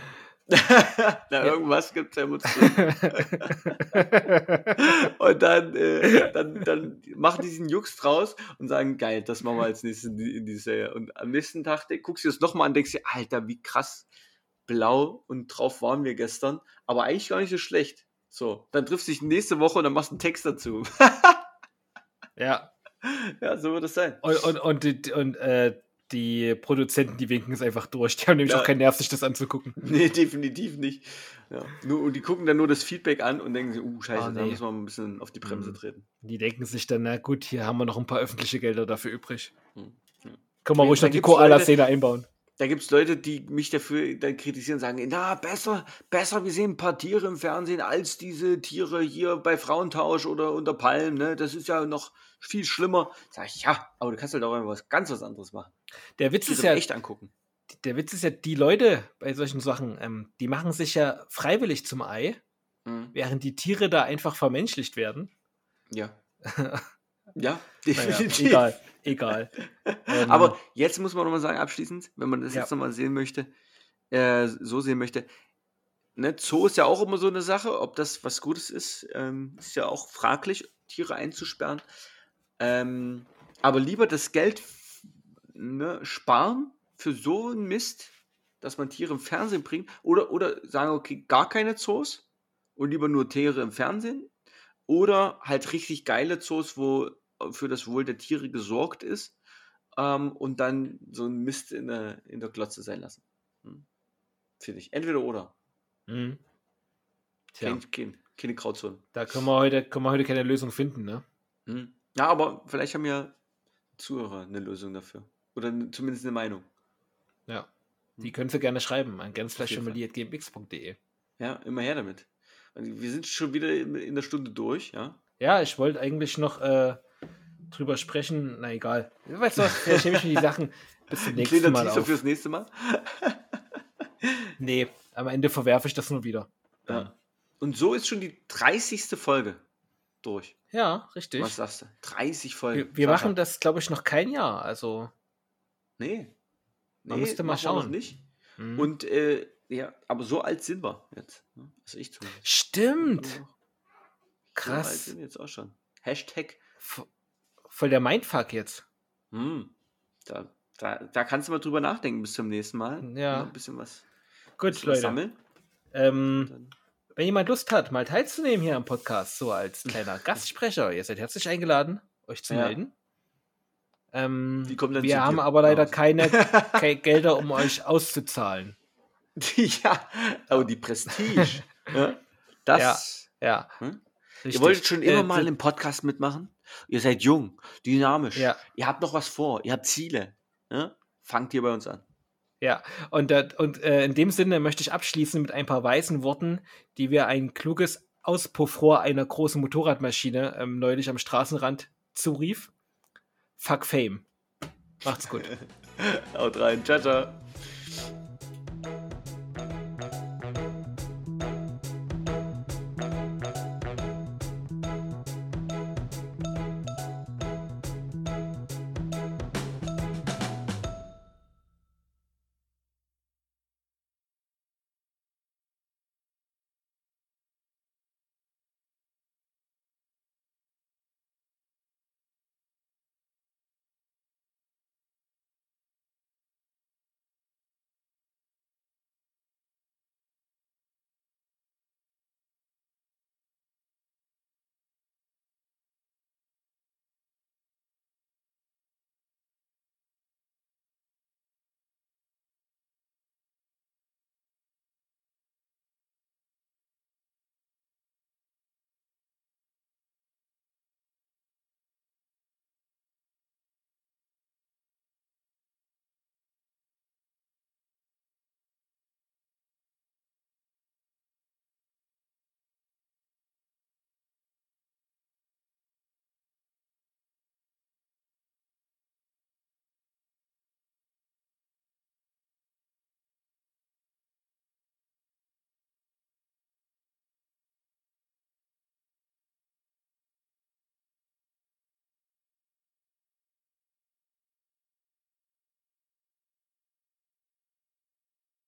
[LAUGHS] Na, irgendwas gibt es ja immer zu. [LAUGHS] Und dann, äh, dann, dann machen die diesen Jux draus und sagen, geil, das machen wir als nächstes in die, in die Serie. Und am nächsten Tag guckst du das nochmal an und denkst dir, Alter, wie krass blau und drauf waren wir gestern. Aber eigentlich gar nicht so schlecht. So, dann triffst du dich nächste Woche und dann machst du einen Text dazu. [LAUGHS] ja. ja, so wird es sein. Und, und, und, die- und äh, die Produzenten, die winken es einfach durch. Die haben nämlich Ja. auch keinen Nerv, sich das anzugucken. [LAUGHS] Nee, definitiv nicht. Ja. Nur, und die gucken dann nur das Feedback an und denken sich, uh, scheiße, Ah, da nee. müssen wir mal ein bisschen auf die Bremse Mhm. treten. Die denken sich dann, na gut, hier haben wir noch ein paar öffentliche Gelder dafür übrig. Hm. Können wir ruhig da noch die Koala-Szene einbauen. Da gibt es Leute, die mich dafür dann kritisieren, sagen, na, besser, besser, wir sehen ein paar Tiere im Fernsehen als diese Tiere hier bei Frauentausch oder unter Palmen, ne? Das ist ja noch viel schlimmer. Sag ich, ja, aber du kannst halt auch einfach was ganz was anderes machen. Der Witz ist ja, echt angucken. der Witz ist ja, die Leute bei solchen Sachen, ähm, die machen sich ja freiwillig zum Ei, Mhm. während die Tiere da einfach vermenschlicht werden. Ja. [LAUGHS] Ja, [LAUGHS] Naja, definitiv. egal, egal. [LAUGHS] Ähm, Aber jetzt muss man nochmal sagen, abschließend, wenn man das Ja. jetzt nochmal sehen möchte, äh, so sehen möchte, ne, Zoo ist ja auch immer so eine Sache, ob das was Gutes ist, ähm, ist ja auch fraglich, Tiere einzusperren. Ähm, aber lieber das Geld ne, sparen für so einen Mist, dass man Tiere im Fernsehen bringt, oder, oder sagen, okay, gar keine Zoos und lieber nur Tiere im Fernsehen, oder halt richtig geile Zoos, wo für das Wohl der Tiere gesorgt ist ähm, und dann so ein Mist in der, in der Glotze sein lassen. Hm. Finde ich. Entweder oder. mhm. Tja, Kein, kein, keine Grauzone. da können wir, heute, können wir heute keine Lösung finden, ne? Hm. Ja, aber vielleicht haben ja Zuhörer eine Lösung dafür. Oder zumindest eine Meinung. Ja. Die Hm. können Sie gerne schreiben an gänzfleischfamilie.gmx.de. Ja, immer her damit. Also Wir sind schon wieder in in der Stunde durch, ja. Ja, ich wollte eigentlich noch äh, drüber sprechen. Na egal. Weißt du was, vielleicht nehme ich mir die Sachen [LAUGHS] bis zum nächsten kleiner Mal Teaser auf. fürs nächste Mal. [LAUGHS] Nee, am Ende verwerfe ich das nur wieder. Ja. Und so ist schon die 30. Folge durch. Ja, richtig. Was sagst du? 30 Folgen. Wir, wir machen das, glaube ich, noch kein Jahr. Also, Nee. Man Nee, müsste mal schauen. nicht. hm. Und äh, Ja, aber so alt sind wir jetzt. ne? Also ich zumindest. Stimmt. So alt Krass. sind wir jetzt auch schon. Hashtag. Voll der Mindfuck jetzt. Hm, da, da, da kannst du mal drüber nachdenken bis zum nächsten Mal. Ja. Ein bisschen was, Gut, bisschen was Leute. sammeln. Ähm, wenn jemand Lust hat, mal teilzunehmen hier am Podcast, so als kleiner [LAUGHS] Gastsprecher, ihr seid herzlich eingeladen, euch zu Ja. melden. Ähm, wir haben dir aber leider keine, [LAUGHS] keine Gelder, um euch auszuzahlen. ja, aber die Prestige. [LAUGHS] ja, das. Ja. Hm? Richtig. Ihr wolltet schon immer Äh, mal im Podcast mitmachen. Ihr seid jung, dynamisch. Ja. Ihr habt noch was vor. Ihr habt Ziele. Ne? Fangt hier bei uns an. Ja, und, da- und äh, in dem Sinne möchte ich abschließen mit ein paar weisen Worten, die wir ein kluges Auspuffrohr einer großen Motorradmaschine ähm, neulich am Straßenrand zurief. Fuck Fame. Macht's gut. [LAUGHS] Haut rein. Ciao, ciao.